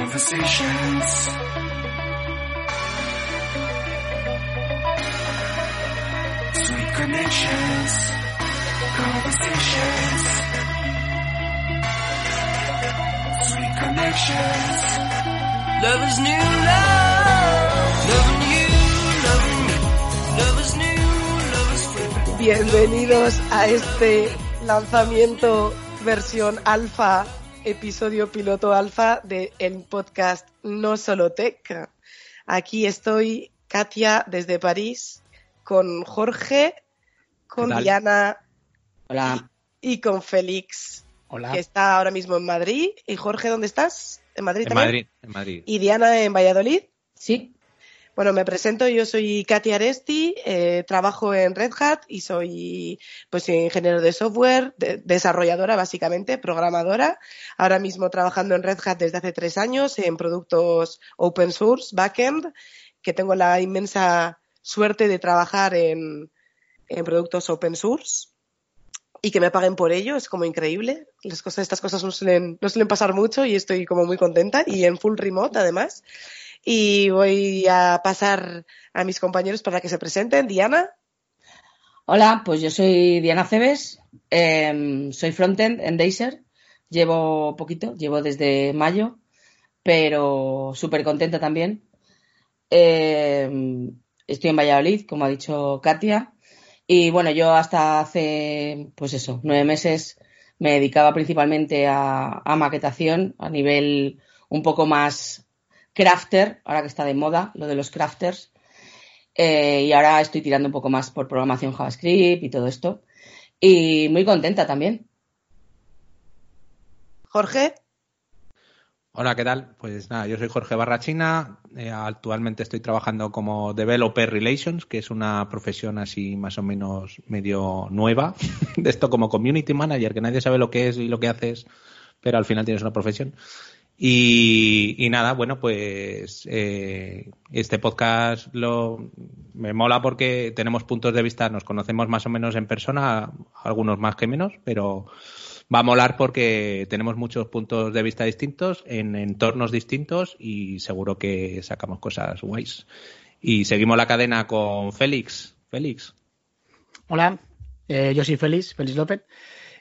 Conversations. Sweet connections. Conversations. Sweet connections. Love is new love. Loving you, loving me. Love is new, love is free. Bienvenidos a este lanzamiento versión alfa, episodio piloto alfa de el podcast No Solo Tech. Aquí estoy, Katia, desde París, con Jorge, con. Diana Hola. y con Félix, Hola. que está ahora mismo en Madrid. ¿Y Jorge, dónde estás? ¿En Madrid En también? Madrid, en Madrid. ¿Y Diana en Valladolid? Sí, Bueno, me presento, yo soy Katia Aresti, eh, trabajo en Red Hat y soy pues ingeniero de software, de- desarrolladora básicamente, programadora. Ahora mismo trabajando en Red Hat desde hace tres años en productos open source, backend, que tengo la inmensa suerte de trabajar en, productos open source y que me paguen por ello, es como increíble. Las cosas, estas cosas no suelen, no suelen pasar mucho y estoy como muy contenta y en full remote además. Y voy a pasar a mis compañeros para que se presenten. Diana, hola, pues yo soy Diana Cebes, em, soy frontend en Dazer, llevo poquito, llevo desde mayo, pero súper contenta también. Em, estoy en Valladolid, como ha dicho Katia, y bueno, yo hasta hace, pues eso, nueve meses me dedicaba principalmente a maquetación a nivel un poco más crafter, ahora que está de moda lo de los crafters. Eh, y ahora estoy tirando un poco más por programación JavaScript y todo esto. Y muy contenta también. Jorge, Hola, ¿qué tal? Pues nada, yo soy Jorge Barrachina. eh, actualmente estoy trabajando como Developer Relations, que es una profesión así más o menos medio nueva. De esto como Community Manager, que nadie sabe lo que es y lo que haces, pero al final tienes una profesión. Y, nada, bueno, pues eh, este podcast lo, me mola porque tenemos puntos de vista, nos conocemos más o menos en persona, algunos más que menos, pero va a molar porque tenemos muchos puntos de vista distintos en entornos distintos y seguro que sacamos cosas guays. Y seguimos la cadena con Félix. Félix. Hola, eh, yo soy Félix, Félix López.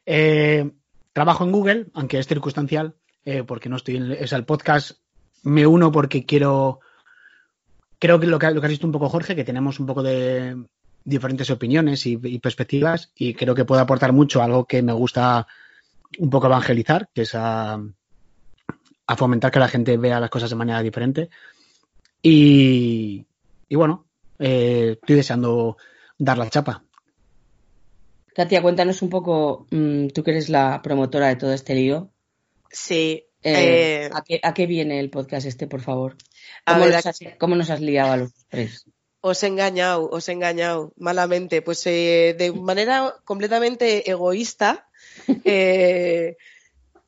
Eh, trabajo en Google, aunque es circunstancial, eh, porque no estoy en el podcast. Me uno porque quiero. Creo que lo, que lo que has visto un poco, Jorge, que tenemos un poco de diferentes opiniones y, perspectivas, y creo que puede aportar mucho a algo que me gusta un poco evangelizar, que es a, a fomentar que la gente vea las cosas de manera diferente. Y, y bueno, eh, estoy deseando dar la chapa. Katia, cuéntanos un poco, mm, tú que eres la promotora de todo este lío. Sí. eh, eh, ¿a, qué, a qué viene el podcast este, por favor? a ¿Cómo, ver, nos has, cómo nos has liado a los tres? os he engañado, os he engañado malamente. Pues eh, de manera completamente egoísta,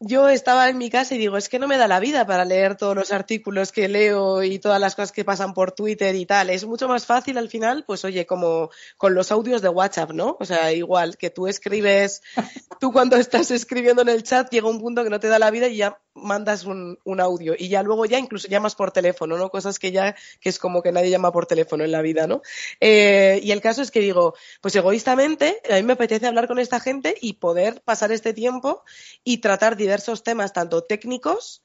yo estaba en mi casa y digo, es que no me da la vida para leer todos los artículos que leo y todas las cosas que pasan por Twitter y tal. Es mucho más fácil al final, pues oye, como con los audios de WhatsApp, ¿no? O sea, igual que tú escribes, tú cuando estás escribiendo en el chat llega un punto que no te da la vida y ya mandas un, un audio y ya luego ya incluso llamas por teléfono, ¿no? Cosas que ya, que es como que nadie llama por teléfono en la vida, ¿no? Eh, y el caso es que digo, pues egoístamente, a mí me apetece hablar con esta gente y poder pasar este tiempo y tratar diversos temas, tanto técnicos,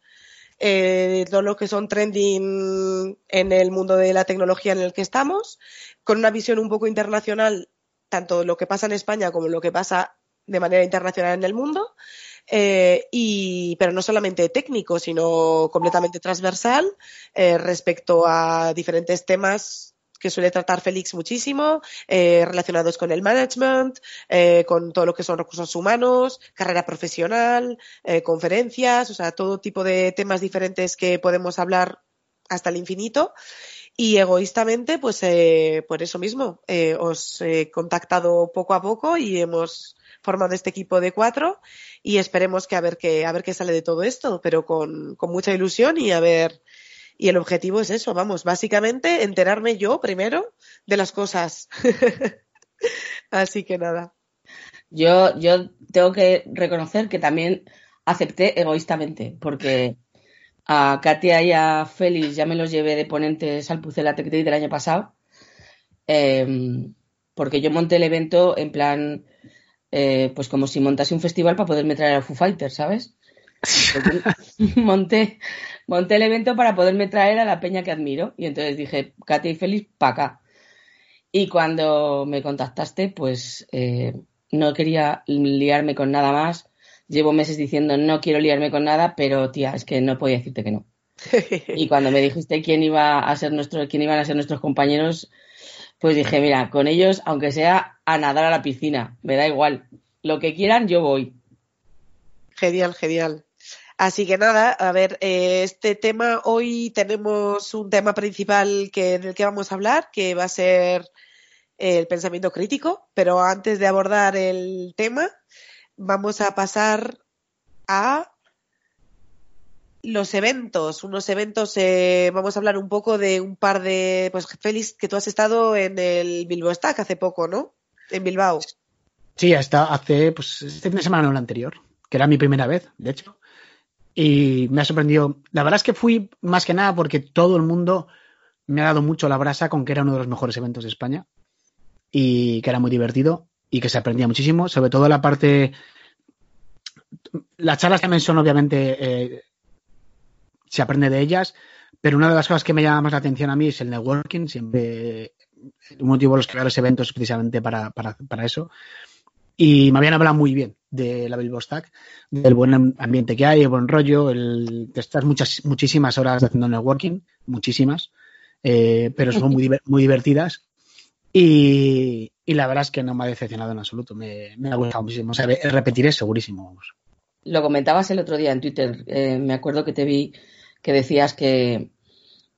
eh, todo lo que son trending en el mundo de la tecnología en el que estamos, con una visión un poco internacional, tanto lo que pasa en España como lo que pasa de manera internacional en el mundo, eh, y, pero no solamente técnico, sino completamente transversal eh, respecto a diferentes temas que suele tratar Félix muchísimo, eh, relacionados con el management, eh, con todo lo que son recursos humanos, carrera profesional, eh, conferencias, o sea, todo tipo de temas diferentes que podemos hablar hasta el infinito. Y egoístamente, pues por eso mismo, os he contactado poco a poco y hemos formado este equipo de cuatro y esperemos que a ver qué, a ver qué sale de todo esto, pero con, con mucha ilusión y a ver, y el objetivo es eso, vamos, básicamente enterarme yo primero de las cosas. Así que nada. Yo, yo tengo que reconocer que también acepté egoístamente, porque A Katia y a Félix ya me los llevé de ponentes al Pucela Tech Day del año pasado. Em, porque yo monté el evento en plan, eh, pues como si montase un festival para poderme traer a Foo Fighters, ¿sabes? monté, monté el evento para poderme traer a la peña que admiro. Y entonces dije, Katia y Félix, para acá. Y cuando me contactaste, pues eh, no quería liarme con nada más llevo meses diciendo no quiero liarme con nada, pero tía, es que no podía decirte que no. y cuando me dijiste quién iba a ser nuestro, quién iban a ser nuestros compañeros, pues dije, mira, con ellos, aunque sea a nadar a la piscina, me da igual. Lo que quieran, yo voy. Genial, genial. Así que nada, a ver, eh, este tema, hoy tenemos un tema principal que, del que vamos a hablar, que va a ser el pensamiento crítico, pero antes de abordar el tema, vamos a pasar a los eventos, unos eventos, eh, vamos a hablar un poco de un par de, pues Félix, que tú has estado en el Bilbao Stack hace poco, ¿no? En Bilbao. Sí, hasta hace, pues, este fin de semana no el anterior, que era mi primera vez, de hecho. Y me ha sorprendido. La verdad es que fui más que nada porque todo el mundo me ha dado mucho la brasa con que era uno de los mejores eventos de España y que era muy divertido y que se aprendía muchísimo, sobre todo la parte... Las charlas también son obviamente... Eh, se aprende de ellas, pero una de las cosas que me llama más la atención a mí es el networking, siempre un motivo de los crear los eventos precisamente para, para, para, eso. Y me habían hablado muy bien de la Bilbo Stack, del buen ambiente que hay, el buen rollo, el, te estás muchas, muchísimas horas haciendo networking, muchísimas, eh, pero son muy, muy divertidas. Y, la verdad es que no me ha decepcionado en absoluto. Me, ha gustado muchísimo. O sea, repetiré segurísimo. Vamos. Lo comentabas el otro día en Twitter. Eh, me acuerdo que te vi que decías que,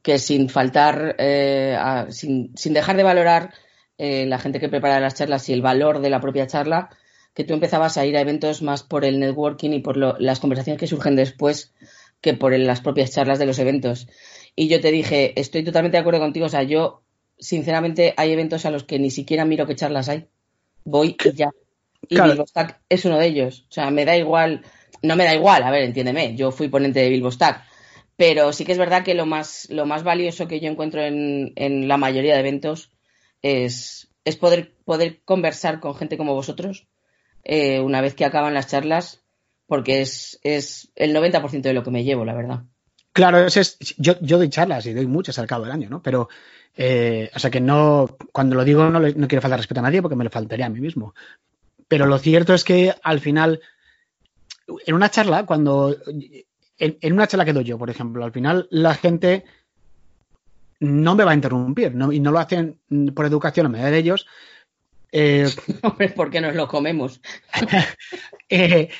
que sin faltar, eh, sin, sin, dejar de valorar eh, la gente que prepara las charlas y el valor de la propia charla, que tú empezabas a ir a eventos más por el networking y por lo, las conversaciones que surgen después que por el, las propias charlas de los eventos. Y yo te dije, estoy totalmente de acuerdo contigo. O sea, yo sinceramente, hay eventos a los que ni siquiera miro qué charlas hay. Voy y ya. Y claro. Bilbostack es uno de ellos. O sea, me da igual, no me da igual, a ver, entiéndeme, yo fui ponente de Bilbostack. Pero sí que es verdad que lo más, lo más valioso que yo encuentro en, en la mayoría de eventos es, es poder, poder conversar con gente como vosotros eh, una vez que acaban las charlas, porque es, es el 90% de lo que me llevo, la verdad. Claro, es, yo, yo doy charlas y doy muchas al cabo del año, ¿no? Pero eh, o sea que no, cuando lo digo no, no quiero faltar respeto a nadie porque me lo faltaría a mí mismo. Pero lo cierto es que al final, en una charla, cuando, en una charla que doy yo, por ejemplo, al final la gente no me va a interrumpir no, y no lo hacen por educación a medida de ellos. Eh, porque nos lo comemos. eh,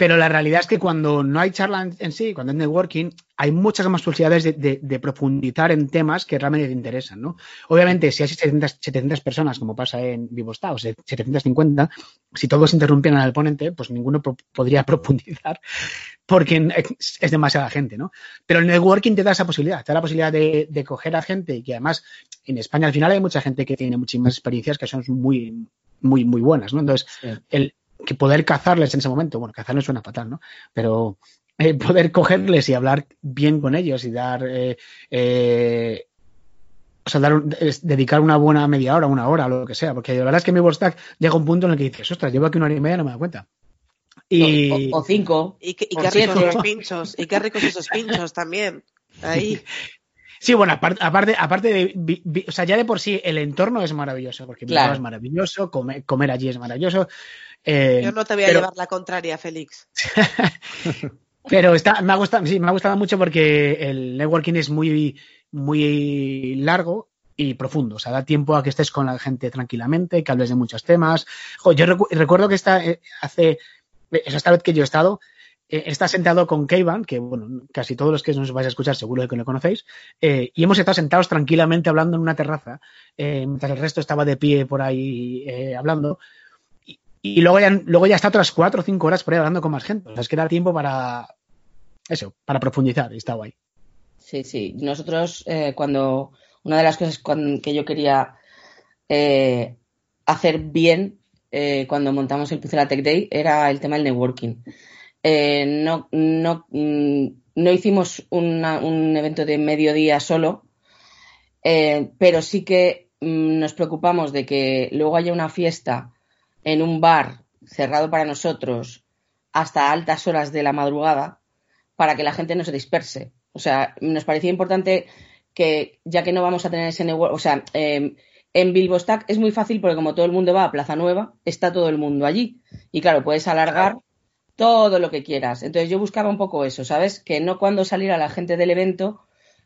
pero la realidad es que cuando no hay charla en, sí, cuando es networking, hay muchas más posibilidades de, de, de, profundizar en temas que realmente te interesan, ¿no? Obviamente, si hay 700, 700 personas, como pasa en VivoStao, o 750, si todos interrumpieran al ponente, pues ninguno pro podría profundizar porque es demasiada gente, ¿no? Pero el networking te da esa posibilidad, te da la posibilidad de, de coger a gente y que además en España al final hay mucha gente que tiene muchísimas experiencias que son muy, muy, muy buenas, ¿no? Entonces, sí. el, que poder cazarles en ese momento, bueno, cazarles suena fatal, ¿no? Pero eh, poder cogerles y hablar bien con ellos y dar, eh, eh, o sea, dar un, es, dedicar una buena media hora, una hora, lo que sea, porque la verdad es que mi Stack llega a un punto en el que dices, ostras, llevo aquí una hora y media y no me da cuenta. Y... O, o, o cinco. Y, que, y qué ricos esos pinchos, y qué ricos esos pinchos también. Ahí. Sí, bueno, aparte, aparte, aparte de, vi, vi, o sea, ya de por sí el entorno es maravilloso, porque claro. es maravilloso, comer, comer allí es maravilloso. Eh, Yo no te voy a pero... llevar la contraria, Félix. pero está, me ha gustado, sí, me ha gustado mucho porque el networking es muy, muy largo y profundo. O sea, da tiempo a que estés con la gente tranquilamente, que hables de muchos temas. Jo, yo recu recuerdo que esta, eh, hace, esta vez que yo he estado, eh, está sentado con Keivan, que bueno, casi todos los que nos vais a escuchar seguro que lo conocéis, eh, y hemos estado sentados tranquilamente hablando en una terraza, eh, mientras el resto estaba de pie por ahí eh, hablando, y, luego, ya, luego ya está otras cuatro o cinco horas por ahí hablando con más gente. O sea, es que da tiempo para eso, para profundizar, y está guay. Sí, sí. Nosotros, eh, cuando una de las cosas que yo quería eh, hacer bien eh, cuando montamos el Pucela Tech Day era el tema del networking eh, no, no, mm, no hicimos una- un evento de mediodía solo, eh, pero sí que mm, nos preocupamos de que luego haya una fiesta en un bar cerrado para nosotros hasta altas horas de la madrugada para que la gente no se disperse. O sea, nos parecía importante que, ya que no vamos a tener ese network, o sea, eh, en Bilbo Stack es muy fácil porque como todo el mundo va a Plaza Nueva, está todo el mundo allí. Y claro, puedes alargar todo lo que quieras. Entonces yo buscaba un poco eso, ¿sabes? Que no cuando saliera la gente del evento,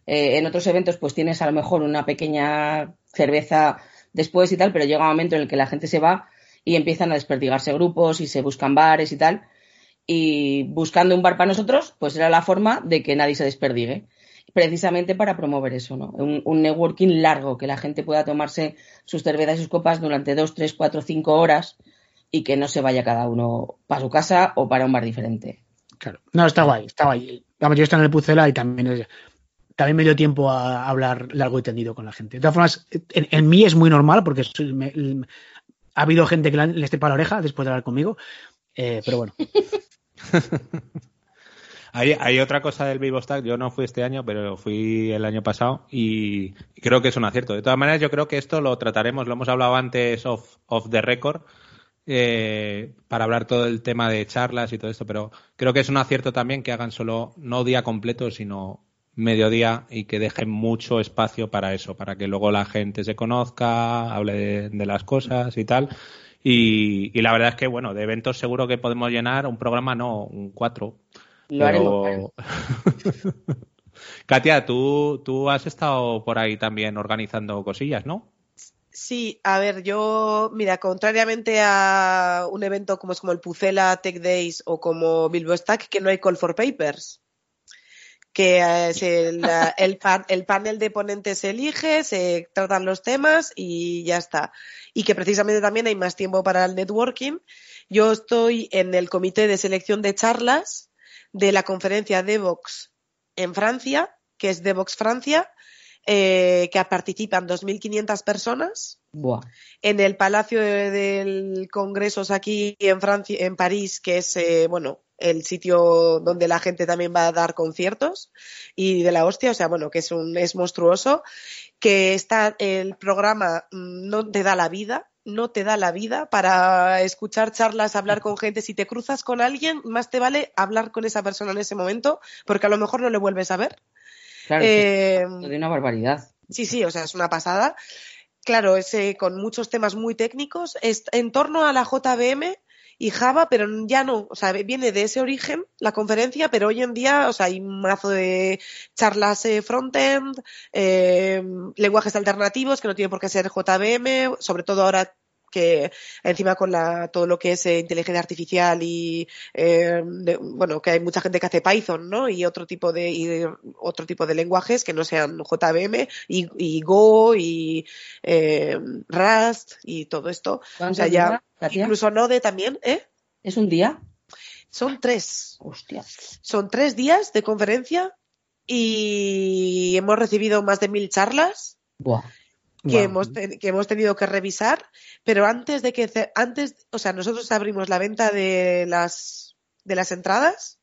eh, en otros eventos pues tienes a lo mejor una pequeña cerveza después y tal, pero llega un momento en el que la gente se va y empiezan a desperdigarse grupos y se buscan bares y tal. Y buscando un bar para nosotros, pues era la forma de que nadie se desperdigue. Precisamente para promover eso, ¿no? Un, un networking largo, que la gente pueda tomarse sus cervezas y sus copas durante dos, tres, cuatro, cinco horas y que no se vaya cada uno para su casa o para un bar diferente. Claro. No, está guay, está guay. Vamos, yo estoy en el Pucela y también es- también me dio tiempo a hablar largo y tendido con la gente. De todas formas, en, en mí es muy normal porque soy- me- el- ha habido gente que le esté para la oreja después de hablar conmigo, eh, pero bueno. Hay, hay otra cosa del Vivo Stack, yo no fui este año, pero fui el año pasado y creo que es un acierto. De todas maneras, yo creo que esto lo trataremos, lo hemos hablado antes off, off the record, eh, para hablar todo el tema de charlas y todo esto, pero creo que es un acierto también que hagan solo, no día completo, sino mediodía y que dejen mucho espacio para eso, para que luego la gente se conozca, hable de, de las cosas y tal. Y, y la verdad es que, bueno, de eventos seguro que podemos llenar un programa, no, un cuatro. Lo haremos. Katia, tú, tú has estado por ahí también organizando cosillas, ¿no? Sí, a ver, yo, mira, contrariamente a un evento como es como el Pucela Tech Days o como Bilbo Stack, que no hay call for papers. Que eh, es el, la- el, pan- el panel de ponentes se elige, se tratan los temas y ya está. Y que precisamente también hay más tiempo para el networking. Yo estoy en el comité de selección de charlas de la conferencia Devox en Francia, que es Devox Francia, eh, que participan 2.500 personas Buah. en el Palacio de- del Congresos aquí en Francia, en París, que es eh, bueno el sitio donde la gente también va a dar conciertos y de la hostia, o sea, bueno, que es un es monstruoso, que está el programa mm, no te da la vida, no te da la vida para escuchar charlas, hablar con gente. Si te cruzas con alguien, más te vale hablar con esa persona en ese momento, porque a lo mejor no le vuelves a ver. Claro, Eh, es de una barbaridad. Sí, sí, o sea, es una pasada. Claro, es eh, con muchos temas muy técnicos, es en torno a la JVM y Java, pero ya no, o sea, viene de ese origen la conferencia, pero hoy en día, o sea, hay un mazo de charlas eh, frontend, eh, lenguajes alternativos que no tienen por qué ser JVM, sobre todo ahora que encima con la, todo lo que es eh, inteligencia artificial y eh, de- bueno que hay mucha gente que hace Python no y otro tipo de y otro tipo de lenguajes que no sean JVM y, y Go y eh, Rust y todo esto o ¿Cuántos sea ya incluso Node también eh ¿Es un día? son tres Hostia. son tres días de conferencia y hemos recibido más de mil charlas Buah. Que, hemos, que hemos tenido que revisar, pero antes de que, antes, o sea, nosotros abrimos la venta de las, de las entradas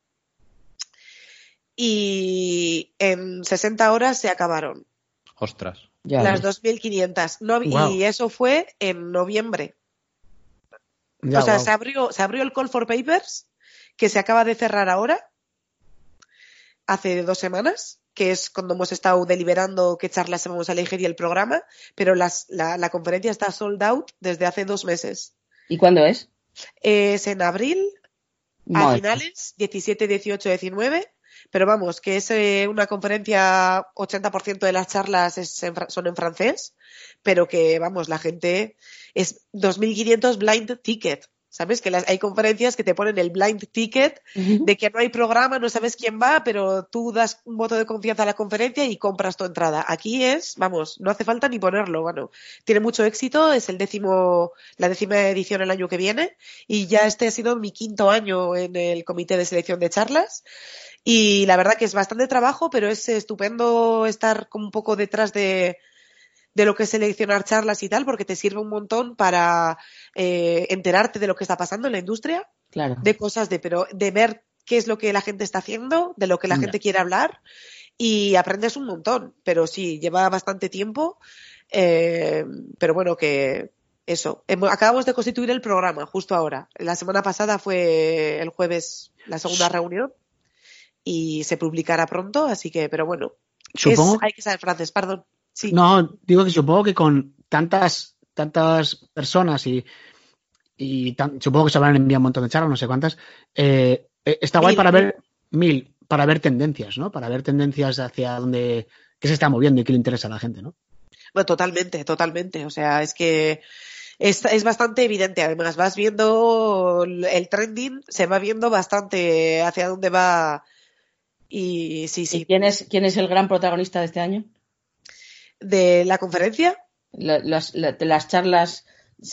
y en 60 horas se acabaron Ostras. Ya las ves. 2.500 no, y eso fue en noviembre. Ya, o sea, se abrió, se abrió el Call for Papers que se acaba de cerrar ahora, hace dos semanas, que es cuando hemos estado deliberando qué charlas vamos a elegir y el programa, pero las, la, la conferencia está sold out desde hace dos meses. ¿Y cuándo es? Es en abril, a finales, 17, 18, 19. Pero vamos, que es eh, una conferencia, 80% de las charlas es en fra- son en francés, pero que, vamos, la gente es 2.500 blind ticket. ¿Sabes? Que las, hay conferencias que te ponen el blind ticket de que no hay programa, no sabes quién va, pero tú das un voto de confianza a la conferencia y compras tu entrada. Aquí es, vamos, no hace falta ni ponerlo, bueno, tiene mucho éxito, es el décimo, la décima edición el año que viene y ya este ha sido mi quinto año en el comité de selección de charlas y la verdad que es bastante trabajo, pero es estupendo estar como un poco detrás de, de lo que es seleccionar charlas y tal, porque te sirve un montón para eh, enterarte de lo que está pasando en la industria Claro. de cosas de pero de ver qué es lo que la gente está haciendo, de lo que la gente quiere hablar y aprendes un montón, pero sí, lleva bastante tiempo, eh, pero bueno, que eso, acabamos de constituir el programa justo ahora. La semana pasada fue el jueves la segunda reunión y se publicará pronto, así que, pero bueno, Supongo. es- hay que saber francés, perdón. Sí. No, digo que supongo que con tantas, tantas personas y, y tan- supongo que se habrán enviado un montón de charlas, no sé cuántas, eh, eh, está guay Mil, para mil. ver mil, para ver tendencias, ¿no? Para ver tendencias hacia dónde, qué se está moviendo y qué le interesa a la gente, ¿no? Bueno, totalmente, totalmente. O sea, es que es, es bastante evidente. Además, vas viendo el trending, se va viendo bastante hacia dónde va. Y sí, ¿Y sí. quién es, quién es el gran protagonista de este año? De la conferencia. La- las, la- de las charlas,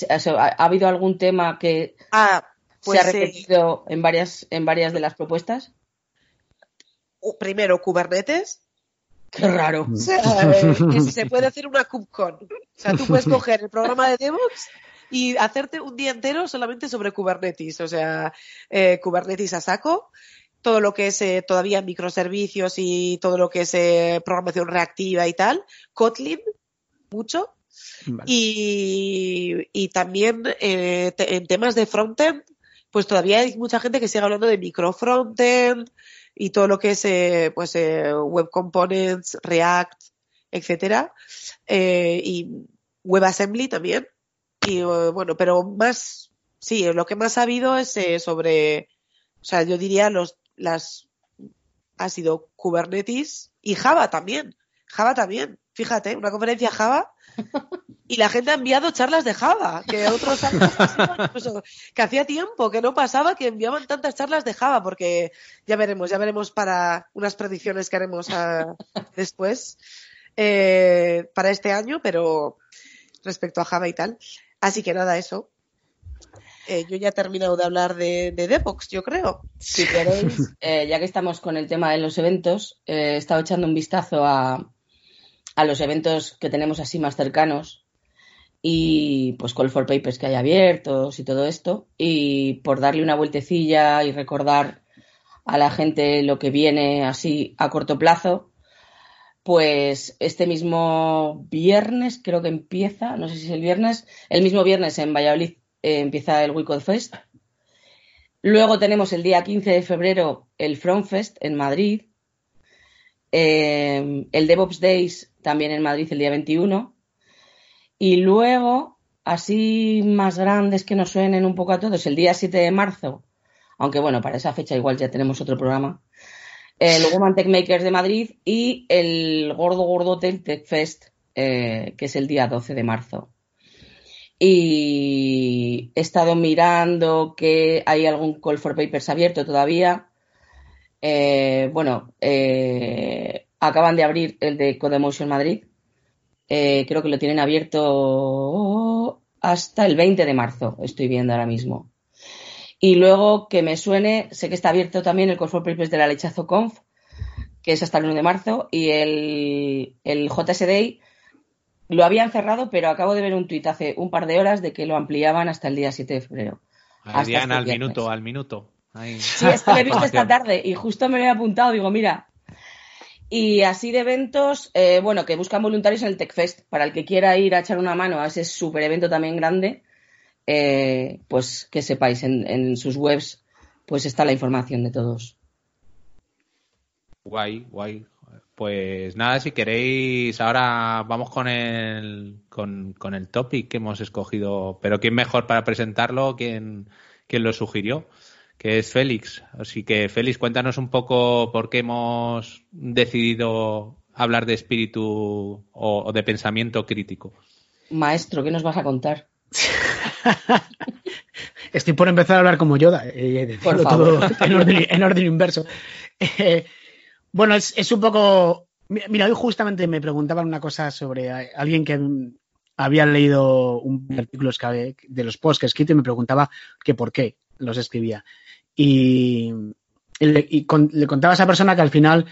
¿ha, ha habido algún tema que Ah, pues se ha eh, repetido en, varias, en varias de las propuestas? u- primero Kubernetes. Qué raro. O sea, eh, que se puede hacer una KubeCon. O sea, tú puedes coger el programa de DevOps y hacerte un día entero solamente sobre Kubernetes. O sea, eh, Kubernetes a saco, todo lo que es eh, todavía microservicios y todo lo que es eh, programación reactiva y tal. Kotlin, mucho. Vale. Y, y también eh, te- en temas de frontend, pues todavía hay mucha gente que sigue hablando de micro frontend y todo lo que es eh, pues eh, web components, React, etcétera, y WebAssembly también. Y eh, bueno, pero más, sí, lo que más ha habido es sobre, o sea, yo diría los, las, ha sido Kubernetes y Java también. Java también. Fíjate, una conferencia Java y la gente ha enviado charlas de Java, que otros años incluso- que hacía tiempo que no pasaba que enviaban tantas charlas de Java, porque ya veremos, ya veremos para unas predicciones que haremos ah, después eh, para este año, pero respecto a Java y tal. Así que nada, eso. Eh, yo ya he terminado de hablar de, de DevOps, yo creo. Si queréis, eh, ya que estamos con el tema de los eventos, eh, he estado echando un vistazo a, a los eventos que tenemos así más cercanos y pues Call for Papers que hay abiertos y todo esto. Y por darle una vueltecilla y recordar a la gente lo que viene así a corto plazo, pues este mismo viernes creo que empieza, no sé si es el viernes, el mismo viernes en Valladolid eh, empieza el Wicod Fest. Luego tenemos el día 15 de febrero el Front Fest en Madrid. Eh, el DevOps Days también en Madrid el día 21. Y luego, así más grandes que nos suenen un poco a todos, el día 7 de marzo, aunque bueno, para esa fecha igual ya tenemos otro programa, el Woman Tech Makers de Madrid y el gordo gordo Tech Fest, eh, que es el día 12 de marzo. Y he estado mirando que hay algún call for papers abierto todavía. Eh, bueno, eh, acaban de abrir el de Codemotion Madrid. Eh, creo que lo tienen abierto hasta el 20 de marzo, estoy viendo ahora mismo. Y luego que me suene, sé que está abierto también el Call for Papers de la Lechazo Conf, que es hasta el 1 de marzo, y el, el JSD lo habían cerrado, pero acabo de ver un tuit hace un par de horas de que lo ampliaban hasta el día 7 de febrero. Hasta Adrián, este al viernes. minuto, al minuto. Ahí. Sí, es que lo he visto esta tarde y justo me lo he apuntado, digo, mira. Y así de eventos, eh, bueno, que buscan voluntarios en el TechFest. Para el que quiera ir a echar una mano a ese super evento también grande, eh, pues que sepáis, en, en sus webs pues está la información de todos. Guay, guay. Pues nada, si queréis, ahora vamos con el, con, con el topic que hemos escogido. Pero ¿quién mejor para presentarlo? ¿Quién, quién lo sugirió? Que es Félix. Así que, Félix, cuéntanos un poco por qué hemos decidido hablar de espíritu o, o de pensamiento crítico. Maestro, ¿qué nos vas a contar? Estoy por empezar a hablar como Yoda, eh, decirlo Por favor. todo en orden, en orden inverso. Eh, bueno, es, un poco. mi- Mira, hoy justamente me preguntaban una cosa sobre alguien que había leído un artículo de los posts que he escrito y me preguntaba que por qué los escribía. Y, le, contaba a esa persona que al final,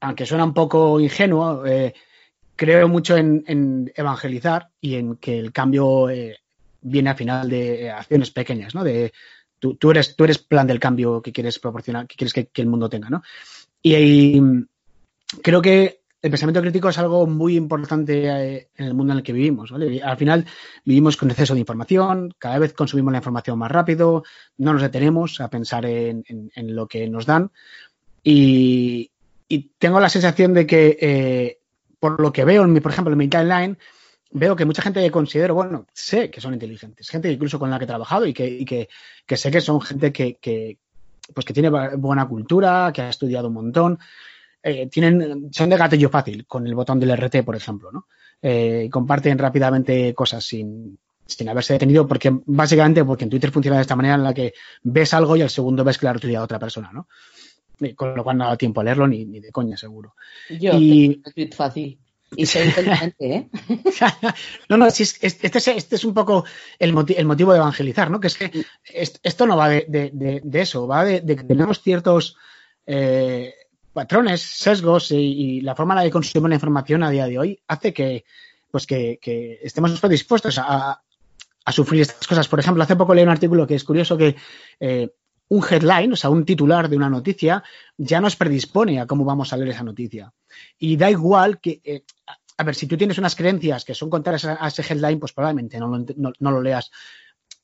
aunque suena un poco ingenuo, eh, creo mucho en, evangelizar y en que el cambio eh, viene al final de acciones pequeñas, ¿no? De, tú, tú eres, tú eres plan del cambio que quieres proporcionar, que quieres que, que el mundo tenga, ¿no? Y, y creo que el pensamiento crítico es algo muy importante eh, en el mundo en el que vivimos. ¿vale? Al final vivimos con exceso de información, cada vez consumimos la información más rápido, no nos detenemos a pensar en, en- en lo que nos dan y, y tengo la sensación de que, eh, por lo que veo, en mi, por ejemplo, en mi timeline, veo que mucha gente que considero, bueno, sé que son inteligentes, gente incluso con la que he trabajado y que, y que, que sé que son gente que, que, pues que tiene buena cultura, que ha estudiado un montón, eh, tienen, son de gatillo fácil con el botón del RT, por ejemplo, ¿no? Eh, comparten rápidamente cosas sin, sin haberse detenido, porque básicamente porque en Twitter funciona de esta manera en la que ves algo y al segundo ves que la ha retuiteado otra persona, ¿no? Y con lo cual no da tiempo a leerlo ni, ni de coña, seguro. Yo Y- tengo un tweet fácil. Y soy inteligente, ¿eh? no, no, sí, es- es- este, es, este es un poco el, moti- el motivo de evangelizar, ¿no? Que es que est- esto no va de, de- de- eso, va de, de que tenemos ciertos eh, patrones, sesgos y, y la forma en la que consumimos la información a día de hoy hace que, pues que, que estemos predispuestos a, a sufrir estas cosas. Por ejemplo, hace poco leí un artículo que es curioso que eh, un headline, o sea, un titular de una noticia, ya nos predispone a cómo vamos a leer esa noticia. Y da igual que, eh, a- ver, si tú tienes unas creencias que son contrarias a, ese headline, pues probablemente no lo, no, lo leas.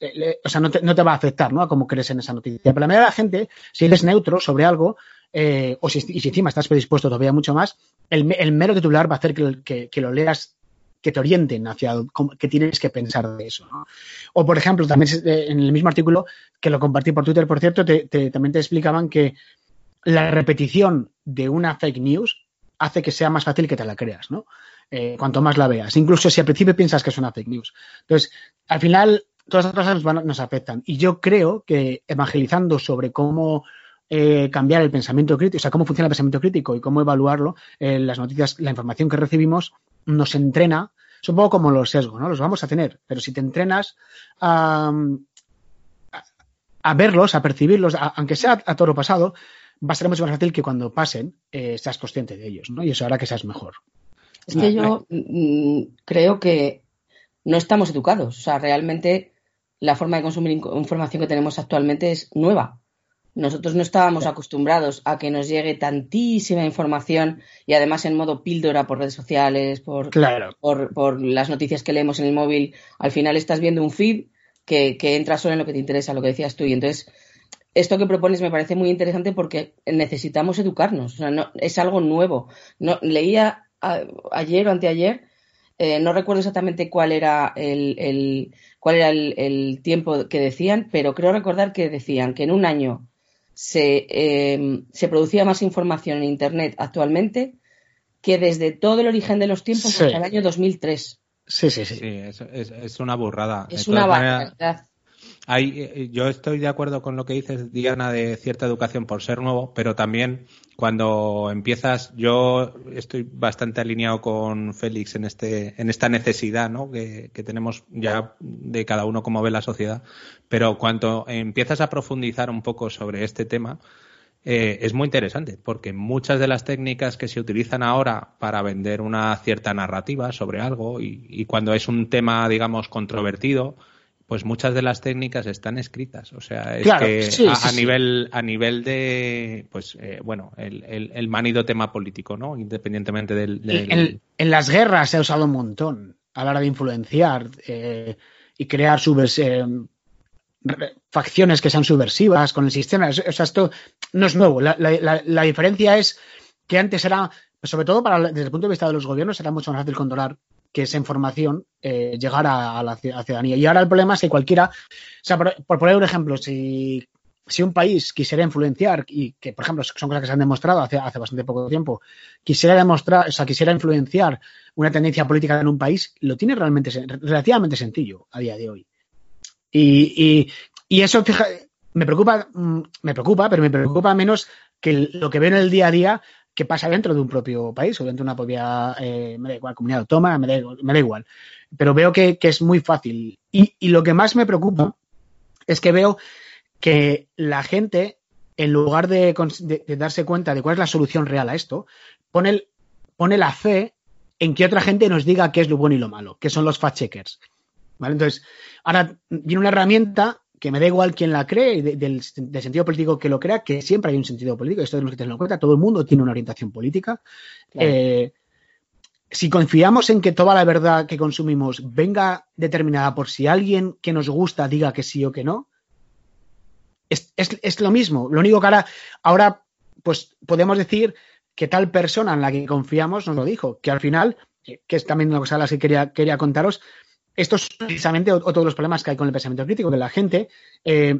Eh, o sea, no te, no te va a afectar, ¿no? A cómo crees en esa noticia. Pero la mayoría de la gente, si eres neutro sobre algo, eh, o si, y si encima estás predispuesto todavía mucho más, el, el mero titular va a hacer que, que- que lo leas, que te orienten hacia qué tienes que pensar de eso, ¿no? O, por ejemplo, también eh, en el mismo artículo, que lo compartí por Twitter, por cierto, te- también te explicaban que la repetición de una fake news hace que sea más fácil que te la creas, ¿no? Eh, cuanto más la veas. Incluso si al principio piensas que es una fake news. Entonces, al final, todas estas cosas van- nos afectan. Y yo creo que evangelizando sobre cómo eh, cambiar el pensamiento crítico, o sea, cómo funciona el pensamiento crítico y cómo evaluarlo, eh, las noticias, la información que recibimos nos entrena, es un poco como los sesgos, ¿no? Los vamos a tener, pero si te entrenas a, a- verlos, a percibirlos, aunque sea a toro pasado, va a ser mucho más fácil que cuando pasen eh, seas consciente de ellos, ¿no? Y eso hará que seas mejor. Es que yo mm, creo que no estamos educados. O sea, realmente la forma de consumir in- información que tenemos actualmente es nueva. Nosotros no estábamos acostumbrados a que nos llegue tantísima información y además en modo píldora por redes sociales, por, Claro. por, por las noticias que leemos en el móvil. Al final estás viendo un feed que, que entra solo en lo que te interesa, lo que decías tú. Y entonces, esto que propones me parece muy interesante porque necesitamos educarnos. O sea, no, es algo nuevo. No, leía a- ayer o anteayer, eh, no recuerdo exactamente cuál era el, el- cuál era el, el tiempo que decían, pero creo recordar que decían que en un año se, eh, se producía más información en Internet actualmente que desde todo el origen de los tiempos Sí. hasta el año 2003. Sí, sí, sí. Sí, es, es- es una burrada. Es De una barbaridad. Hay, eh, yo estoy de acuerdo con lo que dices, Diana, de cierta educación por ser nuevo, pero también cuando empiezas, yo estoy bastante alineado con Félix en este, en esta necesidad, ¿no? Que, que tenemos ya de cada uno cómo ve la sociedad. Pero cuando empiezas a profundizar un poco sobre este tema, eh, es muy interesante, porque muchas de las técnicas que se utilizan ahora para vender una cierta narrativa sobre algo, y, y cuando es un tema, digamos, controvertido, pues muchas de las técnicas están escritas. O sea, es Claro, que sí, a, sí, a sí. nivel, a nivel de, pues, eh, bueno, el, el, el manido tema político, ¿no? Independientemente del. del- En, en las guerras se ha usado un montón a la hora de influenciar eh, y crear subes, eh, facciones que sean subversivas con el sistema. O sea, esto no es nuevo. La- la diferencia es que antes era, sobre todo para, desde el punto de vista de los gobiernos, era mucho más fácil controlar que esa información eh, llegara a la ciudadanía. Y ahora el problema es que cualquiera, o sea, por, poner un ejemplo, si, si un país quisiera influenciar, y que por ejemplo son cosas que se han demostrado hace, bastante poco tiempo, quisiera demostrar, o sea, quisiera influenciar una tendencia política en un país, lo tiene realmente relativamente sencillo a día de hoy. Y, y, eso, fija, me preocupa, mm, me preocupa, pero me preocupa menos que lo que veo en el día a día que pasa dentro de un propio país o dentro de una propia eh, me da igual, comunidad autónoma, me da, me da igual. Pero veo que, es muy fácil. Y, lo que más me preocupa es que veo que la gente, en lugar de, darse cuenta de cuál es la solución real a esto, pone, pone la fe en que otra gente nos diga qué es lo bueno y lo malo, que son los fact-checkers. ¿Vale? Entonces, ahora viene una herramienta que me da igual quién la cree, de- del, del sentido político que lo crea, que siempre hay un sentido político, esto tenemos que tenerlo en cuenta, todo el mundo tiene una orientación política. Claro. Eh, si confiamos en que toda la verdad que consumimos venga determinada por si alguien que nos gusta diga que sí o que no, es, es- es lo mismo. Lo único que ahora, ahora, pues podemos decir que tal persona en la que confiamos nos lo dijo, que al final, que que es también una cosa de las que quería, quería contaros, esto es precisamente otro de los problemas que hay con el pensamiento crítico, que la gente, eh,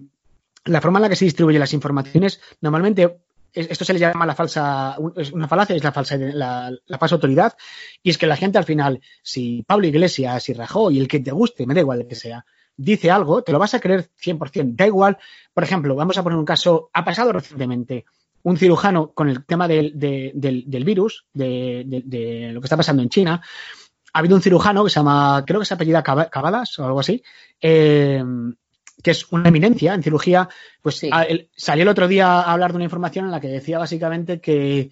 la forma en la que se distribuyen las informaciones, normalmente es- esto se le llama la falsa, una falacia, es la falsa, la, la autoridad, y es que la gente al final, si Pablo Iglesias, si Rajoy, el que te guste, me da igual el que sea, dice algo, te lo vas a creer 100%, da igual. Por ejemplo, vamos a poner un caso, ha pasado recientemente, un cirujano con el tema del, de- del, virus, de, de- de lo que está pasando en China, ha habido un cirujano que se llama, creo que se apellida Cava- Cavadas o algo así, eh, que es una eminencia en cirugía, pues Sí. a- salió el otro día a hablar de una información en la que decía básicamente que,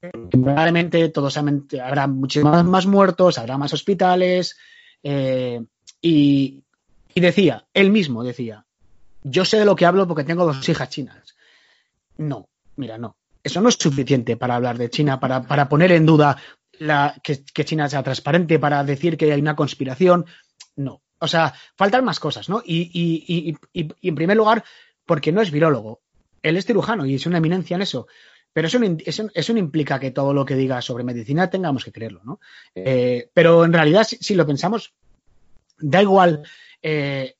que probablemente todos habrá muchísimos más muertos, habrá más hospitales, eh, y, y decía, él mismo decía, yo sé de lo que hablo porque tengo dos hijas chinas. No, mira, no. Eso no es suficiente para hablar de China, para, para poner en duda la, que, que China sea transparente, para decir que hay una conspiración. No. O sea, faltan más cosas, ¿no? Y, y- y- y- y en primer lugar, porque no es virólogo. Él es cirujano y es una eminencia en eso. Pero eso no, eso- eso no implica que todo lo que diga sobre medicina tengamos que creerlo, ¿no? Eh, pero en realidad, si, si lo pensamos, da igual eh,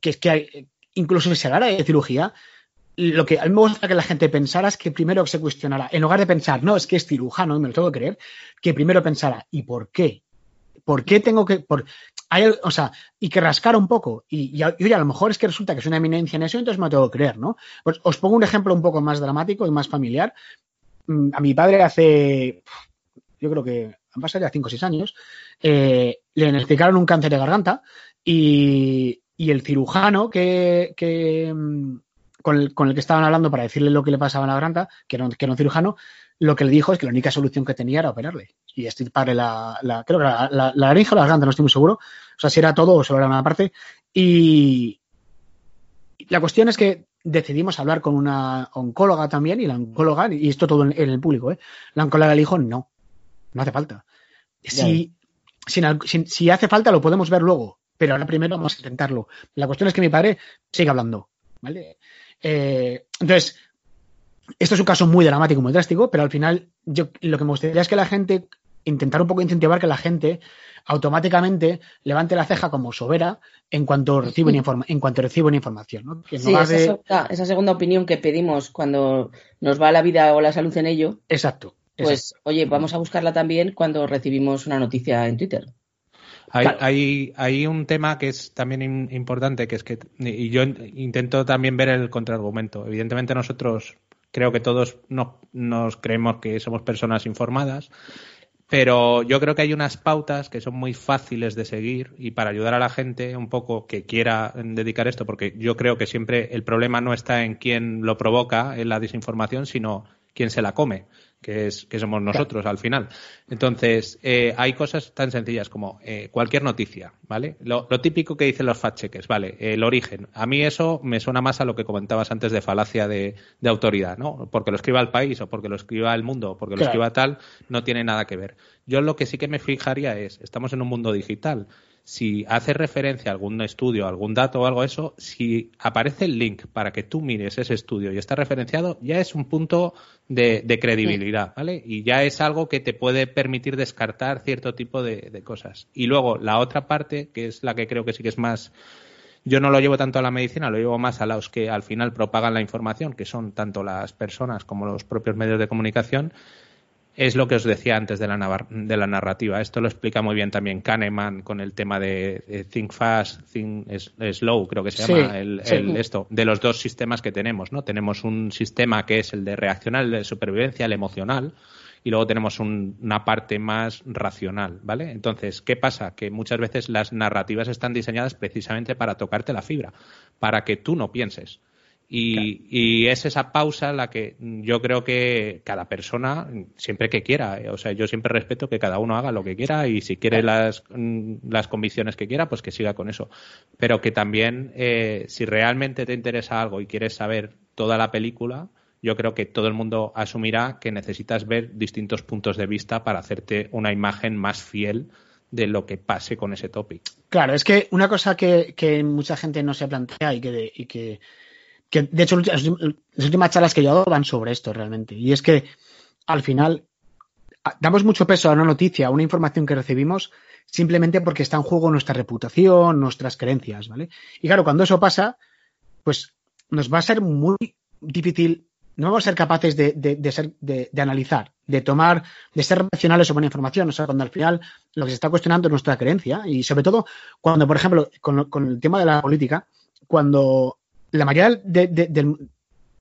que que hay- incluso si se hablara de cirugía, lo que a mí me gusta que la gente pensara es que primero se cuestionara, en lugar de pensar, no, es que es cirujano y me lo tengo que creer, que primero pensara, ¿y por qué? ¿Por qué tengo que.? Por, o sea, y que rascara un poco. Y, y, a- lo mejor es que resulta que es una eminencia en eso, entonces me lo tengo que creer, ¿no? Pues os pongo un ejemplo un poco más dramático y más familiar. Mm, A mi padre hace. Yo creo que han pasado ya 5 o 6 años. eh, le diagnosticaron un cáncer de garganta y, y el cirujano que, que, mm, con, el, con el que estaban hablando para decirle lo que le pasaba a la garganta, que era, un- que era un cirujano, lo que le dijo es que la única solución que tenía era operarle y estirparle la, la creo que la, la, la laringe o la garganta, no estoy muy seguro. O sea, si era todo o solo era una parte. Y la cuestión es que decidimos hablar con una oncóloga también y la oncóloga, y esto todo en, en el público, ¿eh? la oncóloga le dijo no, no hace falta. Si, si, si, si hace falta lo podemos ver luego, pero ahora primero vamos a intentarlo. La cuestión es que mi padre sigue hablando, ¿vale? Eh, entonces, esto es un caso muy dramático, muy drástico, pero al final yo lo que me gustaría es que la gente, intentar un poco incentivar que la gente automáticamente levante la ceja como sobera en cuanto recibe una, informa en cuanto recibe una información. ¿no? Que Sí, lugar esa, de- segunda, esa segunda opinión que pedimos cuando nos va la vida o la salud en ello, Exacto. pues oye, vamos a buscarla también cuando recibimos una noticia en Twitter. Hay, Claro. hay, hay un tema que es también importante, que es que, y yo in- intento también ver el contraargumento. Evidentemente nosotros creo que todos no- nos creemos que somos personas informadas, pero yo creo que hay unas pautas que son muy fáciles de seguir y para ayudar a la gente un poco que quiera dedicar esto, porque yo creo que siempre el problema no está en quién lo provoca, en la desinformación, sino quién se la come, que es que somos nosotros al final. Entonces, eh, hay cosas tan sencillas como eh, cualquier noticia, ¿vale? Lo, lo típico que dicen los fact-checkers, ¿vale? El origen. A mí eso me suena más a lo que comentabas antes de falacia de, de autoridad, ¿no? Porque lo escriba el país o porque lo escriba el mundo o porque lo escriba tal, no tiene nada que ver. Yo lo que sí que me fijaría es, estamos en un mundo digital. Si hace referencia a algún estudio, algún dato o algo de eso, si aparece el link para que tú mires ese estudio y está referenciado, ya es un punto de, de credibilidad, ¿vale? Y ya es algo que te puede permitir descartar cierto tipo de, de cosas. Y luego la otra parte, que es la que creo que sí que es más yo no lo llevo tanto a la medicina, lo llevo más a los que al final propagan la información, que son tanto las personas como los propios medios de comunicación. Es lo que os decía antes de la, de la narrativa. Esto lo explica muy bien también Kahneman con el tema de, de Think Fast, Think Slow, creo que se Sí, llama el, sí. el- esto, de los dos sistemas que tenemos. ¿no? Tenemos un sistema que es el de reaccionar, el de supervivencia, el emocional, y luego tenemos un- una parte más racional, ¿vale? Entonces, ¿qué pasa? Que muchas veces las narrativas están diseñadas precisamente para tocarte la fibra, para que tú no pienses. Y, y, es esa pausa la que yo creo que cada persona, siempre que quiera, o sea, yo siempre respeto que cada uno haga lo que quiera y si quiere las, las convicciones que quiera, pues que siga con eso. Pero que también, eh, si realmente te interesa algo y quieres saber toda la película, yo creo que todo el mundo asumirá que necesitas ver distintos puntos de vista para hacerte una imagen más fiel de lo que pase con ese topic. Claro, es que una cosa que, que mucha gente no se plantea y que, y que, que, de hecho las últimas charlas que yo he dado van sobre esto realmente. Y es que al final damos mucho peso a una noticia, a una información que recibimos simplemente porque está en juego nuestra reputación, nuestras creencias, ¿vale? Y claro, cuando eso pasa, pues nos va a ser muy difícil no vamos a ser capaces de, de, ser, de, analizar, de tomar, de ser racionales sobre una información. O sea, cuando al final lo que se está cuestionando es nuestra creencia y sobre todo cuando, por ejemplo, con el tema de la política, cuando la mayoría del...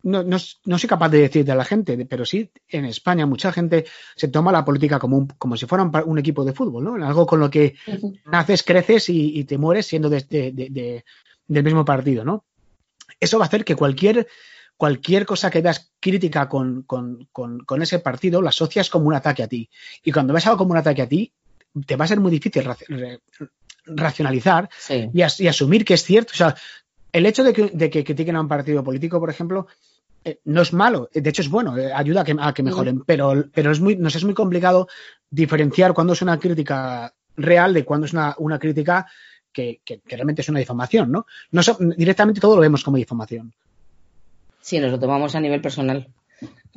No, no, no, soy capaz de decir de la gente, pero sí en España mucha gente se toma la política como, un, como si fuera un, un, equipo de fútbol, ¿no? Algo con lo que naces, creces y, y te mueres siendo de, de, del mismo partido, ¿no? Eso va a hacer que cualquier cualquier cosa que veas crítica con, con, con, con, ese partido, la asocias como un ataque a ti. Y cuando ves algo como un ataque a ti, te va a ser muy difícil racionalizar sí. y, as y, asumir que es cierto. O sea, el hecho de que, de que critiquen a un partido político, por ejemplo, eh, no es malo, de hecho es bueno, eh, ayuda a que, a que mejoren, pero, pero es muy, nos es muy complicado diferenciar cuándo es una crítica real de cuándo es una, una crítica que, que, que, realmente es una difamación, ¿no? no so, directamente todo lo vemos como difamación. Sí, nos lo tomamos a nivel personal.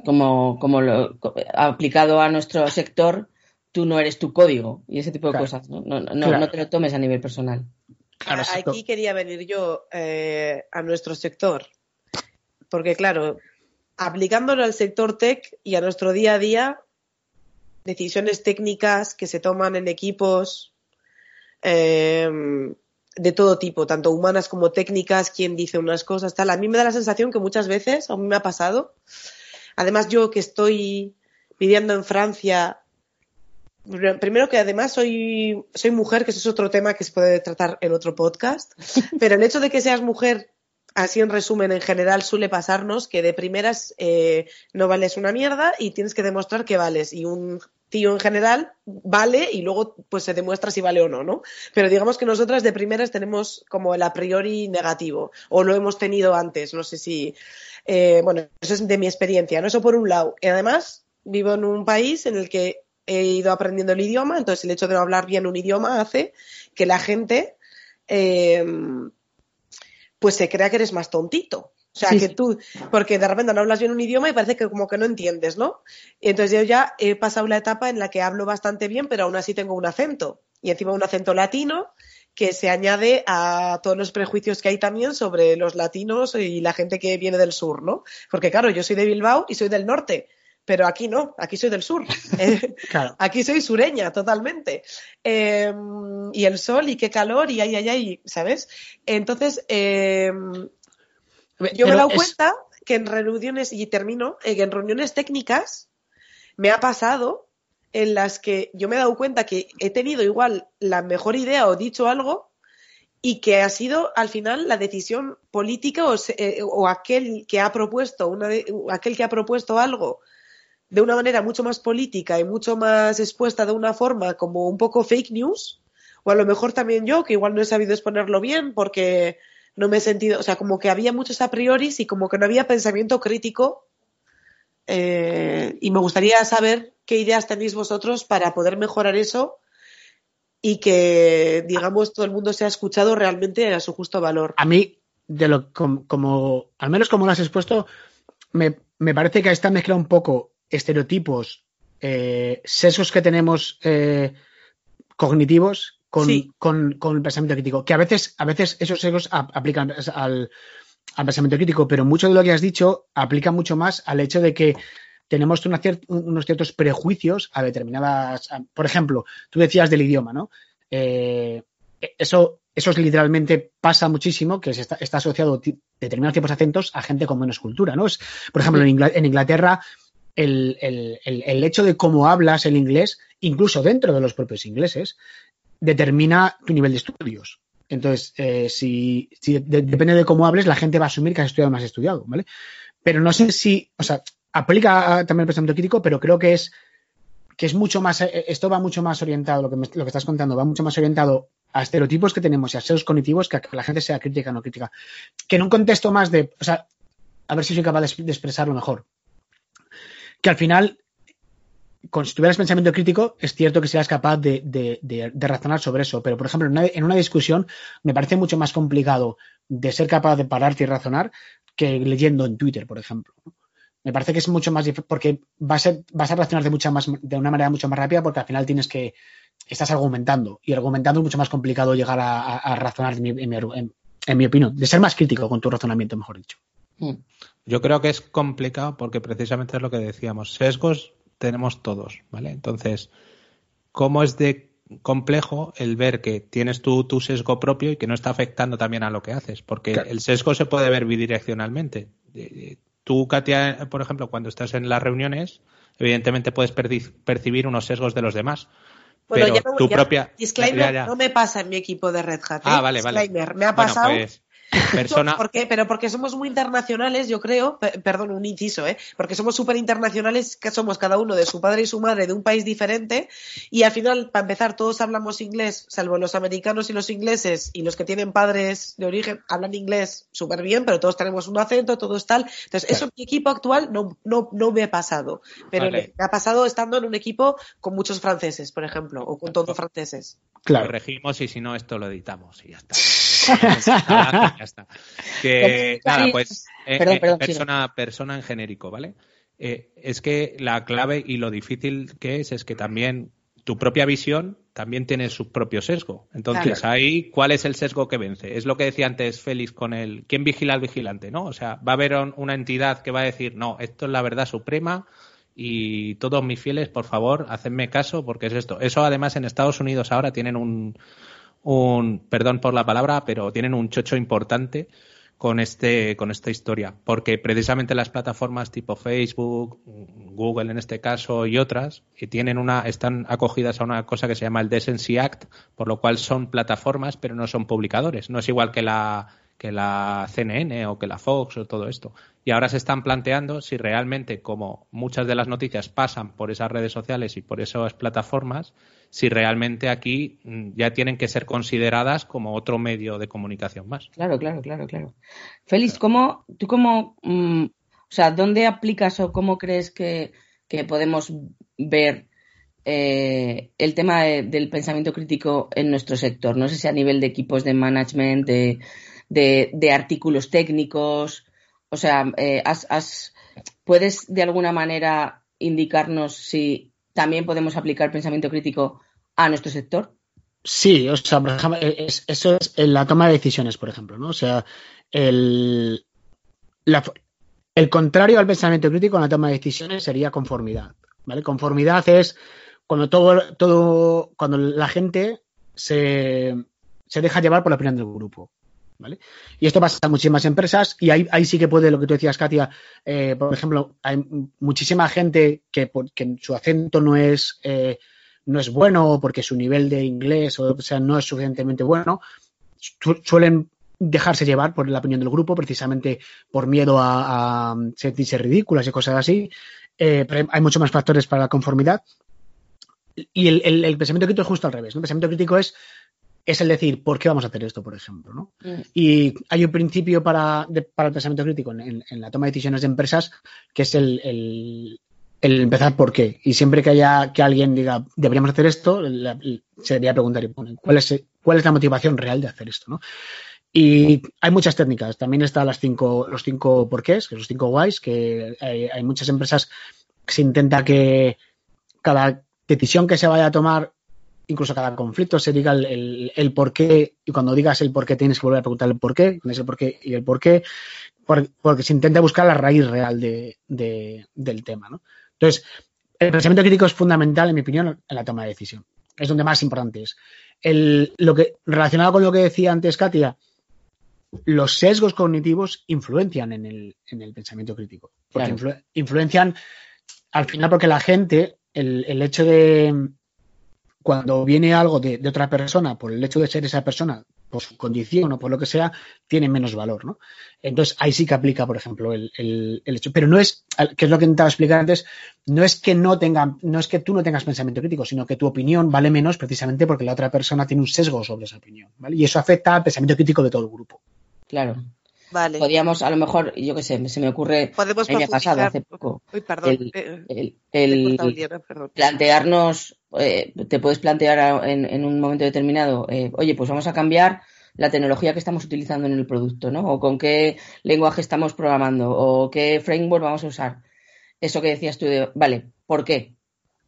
Como, como lo, aplicado a nuestro sector, tú no eres tu código y ese tipo de Claro. cosas. No, no, no, Claro. no te lo tomes a nivel personal. Claro. Aquí quería venir yo eh, a nuestro sector, porque claro, aplicándolo al sector tech y a nuestro día a día, decisiones técnicas que se toman en equipos eh, de todo tipo, tanto humanas como técnicas, quién dice unas cosas, tal. A mí me da la sensación que muchas veces, a mí me ha pasado, además yo que estoy viviendo en Francia, primero que además soy, soy mujer, que eso es otro tema que se puede tratar en otro podcast, pero el hecho de que seas mujer, así en resumen, en general suele pasarnos que de primeras eh, no vales una mierda y tienes que demostrar que vales. Y un tío en general vale y luego pues se demuestra si vale o no, ¿no? Pero digamos que nosotras de primeras tenemos como el a priori negativo o lo hemos tenido antes, no sé si... Eh, bueno, eso es de mi experiencia, ¿no? Eso por un lado. Y además vivo en un país en el que he ido aprendiendo el idioma, entonces el hecho de no hablar bien un idioma hace que la gente eh, pues se crea que eres más tontito. O sea, Sí, que tú, porque de repente no hablas bien un idioma y parece que como que no entiendes, ¿no? Y entonces yo ya he pasado la etapa en la que hablo bastante bien, pero aún así tengo un acento. Y encima un acento latino que se añade a todos los prejuicios que hay también sobre los latinos y la gente que viene del sur, ¿no? Porque claro, yo soy de Bilbao y soy del norte, pero aquí no, aquí soy del sur. Claro. Aquí soy sureña, totalmente. Eh, y el sol, y qué calor, y ay, ay, ay, ¿sabes? Entonces, eh, yo me he dado es- cuenta que en reuniones, y termino, eh, que en reuniones técnicas me ha pasado en las que yo me he dado cuenta que he tenido igual la mejor idea o dicho algo y que ha sido al final la decisión política o, eh, o aquel que ha propuesto una de- aquel que ha propuesto algo de una manera mucho más política y mucho más expuesta de una forma como un poco fake news o a lo mejor también yo que igual no he sabido exponerlo bien porque no me he sentido, o sea, como que había muchos a priori y como que no había pensamiento crítico eh, y me gustaría saber qué ideas tenéis vosotros para poder mejorar eso y que, digamos, todo el mundo sea escuchado realmente a su justo valor. a mí, de lo como, como- al menos como lo has expuesto, me, me parece que está mezclado un poco estereotipos, eh, sesgos que tenemos eh, cognitivos con, Sí. con, con el pensamiento crítico. Que a veces, a veces esos sesgos ap- aplican al, al pensamiento crítico, pero mucho de lo que has dicho aplica mucho más al hecho de que tenemos una cier- unos ciertos prejuicios a determinadas. a- por ejemplo, tú decías del idioma, ¿no? Eh, eso, eso es literalmente pasa muchísimo, que se está, está asociado determinados tipos de acentos a gente con menos cultura, ¿no? Es, por ejemplo, en Inglaterra, el, el- el- hecho de cómo hablas el inglés, incluso dentro de los propios ingleses, determina tu nivel de estudios. Entonces, eh, si, si de- depende de cómo hables, la gente va a asumir que has estudiado más estudiado, ¿vale? Pero no sé si, o sea, aplica también el pensamiento crítico, pero creo que es que es mucho más, eh, esto va mucho más orientado, lo que, lo que estás contando, va mucho más orientado a estereotipos que tenemos y a sesgos cognitivos que a que la gente sea crítica o no crítica. Que en un contexto más de, o sea, a ver si soy capaz de, de expresarlo mejor. Que al final, con, si tuvieras pensamiento crítico, es cierto que seas capaz de, razonar sobre eso, pero por ejemplo, en una, discusión me parece mucho más complicado de ser capaz de pararte y razonar que leyendo en Twitter, por ejemplo. Me parece que es mucho más difícil porque vas a, razonar de, mucha más, de una manera mucho más rápida porque al final tienes que, estás argumentando y argumentando es mucho más complicado llegar a, razonar, en mi, en mi opinión, de ser más crítico con tu razonamiento, mejor dicho. Yo creo que es complicado porque precisamente es lo que decíamos. Sesgos tenemos todos, ¿vale? Entonces, ¿cómo es de complejo el ver que tienes tú tu sesgo propio y que no está afectando también a lo que haces? Porque Claro. el sesgo se puede ver bidireccionalmente. Eh, eh, Tú, Katia, por ejemplo, cuando estás en las reuniones, evidentemente puedes percibir unos sesgos de los demás. Bueno, pero ya no, tu ya- propia. Disclaimer, ya, ya. no me pasa en mi equipo de Red Hat. Ah, ¿eh? vale, vale. Disclaimer, me ha Bueno, pasado. pues, persona. ¿Por qué? Pero porque somos muy internacionales, yo creo, pe- perdón, un inciso, ¿eh? Porque somos súper internacionales, que somos cada uno de su padre y su madre de un país diferente, y al final, para empezar, todos hablamos inglés, salvo los americanos y los ingleses, y los que tienen padres de origen hablan inglés súper bien, pero todos tenemos un acento, todo es tal. Entonces, eso en mi equipo actual no, no, no me ha pasado, pero Vale. me ha pasado estando en un equipo con muchos franceses, por ejemplo, o con todos franceses. Claro. corregimos y si no esto lo editamos y ya está. Ya está. Que nada, pues eh, Perdón, eh, perdón, persona, persona en genérico, ¿vale? Eh, es que la clave y lo difícil que es es que también tu propia visión también tiene su propio sesgo. Entonces, Claro. ahí, ¿cuál es el sesgo que vence? Es lo que decía antes Félix con el ¿quién vigila al vigilante? ¿no? O sea, va a haber un- una entidad que va a decir, no, esto es la verdad suprema y todos mis fieles, por favor, hacedme caso porque es esto. Eso además en Estados Unidos ahora tienen un, un perdón por la palabra, pero tienen un chocho importante con este con esta historia, porque precisamente las plataformas tipo Facebook, Google en este caso y otras que tienen una están acogidas a una cosa que se llama el Decency Act, por lo cual son plataformas, pero no son publicadores. No es igual que la que la CNN o que la Fox o todo esto. Y ahora se están planteando si realmente, como muchas de las noticias pasan por esas redes sociales y por esas plataformas, si realmente aquí mm, ya tienen que ser consideradas como otro medio de comunicación más. Claro, claro, claro, claro. Félix, ¿cómo, tú cómo, mm, o sea, dónde aplicas o cómo crees que, que podemos ver eh, el tema de- del pensamiento crítico en nuestro sector? No sé si a nivel de equipos de management, de, de, artículos técnicos, o sea, eh, has- ¿puedes de alguna manera indicarnos si también podemos aplicar pensamiento crítico a nuestro sector? Sí, o sea, por ejemplo, es- eso es en la toma de decisiones, por ejemplo, ¿no? O sea, el, el contrario al pensamiento crítico en la toma de decisiones sería conformidad, ¿vale? Conformidad es cuando todo, todo, cuando la gente se, se deja llevar por la opinión del grupo, Y esto pasa en muchísimas empresas y ahí, sí que puede, lo que tú decías, Katia, eh, por ejemplo, hay muchísima gente que, que su acento no es... eh, no es bueno o porque su nivel de inglés o, sea, no es suficientemente bueno, su- suelen dejarse llevar por la opinión del grupo precisamente por miedo a, a sentirse ridículas y cosas así. Eh, hay- muchos más factores para la conformidad. Y el, pensamiento crítico es justo al revés. El pensamiento crítico es, es el decir, ¿por qué vamos a hacer esto, por ejemplo? ¿no? Y hay un principio para, de- para el pensamiento crítico en, en- en la toma de decisiones de empresas que es el, el- el empezar por qué. Y siempre que haya que alguien diga, deberíamos hacer esto, la- se debería preguntar, ¿cuál es, ¿cuál es la motivación real de hacer esto? ¿no? Y hay muchas técnicas. También están las cinco, los cinco porqués, que los cinco whys, que hay, hay muchas empresas que se intenta que cada decisión que se vaya a tomar, incluso cada conflicto, se diga el, el, el por qué. Y cuando digas el por qué, tienes que volver a preguntar el por qué, es el por qué y el por qué, por- porque se intenta buscar la raíz real de, de- del tema. ¿no? Entonces, el pensamiento crítico es fundamental, en mi opinión, en la toma de decisión. Es donde más importante es. El, lo que, relacionado con lo que decía antes Katia, los sesgos cognitivos influencian en el, en el pensamiento crítico. Porque Claro. influ- influencian al final porque la gente, el, el hecho de cuando viene algo de, otra persona, por el hecho de ser esa persona, por su condición o por lo que sea, tienen menos valor, ¿no? Entonces, ahí sí que aplica, por ejemplo, el hecho. Pero no es, que es lo que intentaba explicar antes, no es que no tenga, no es que tú no tengas pensamiento crítico, sino que tu opinión vale menos precisamente porque la otra persona tiene un sesgo sobre esa opinión, ¿vale? Y eso afecta al pensamiento crítico de todo el grupo. Claro. Vale. Podríamos, a lo mejor, yo qué sé, se me ocurre Podemos el año pasado, hace poco, Uy, perdón. el, eh, el- perdón. plantearnos, eh, te puedes plantear en un momento determinado, eh, oye, pues vamos a cambiar la tecnología que estamos utilizando en el producto, ¿no? O con qué lenguaje estamos programando, o qué framework vamos a usar. Eso que decías tú de, vale, ¿por qué?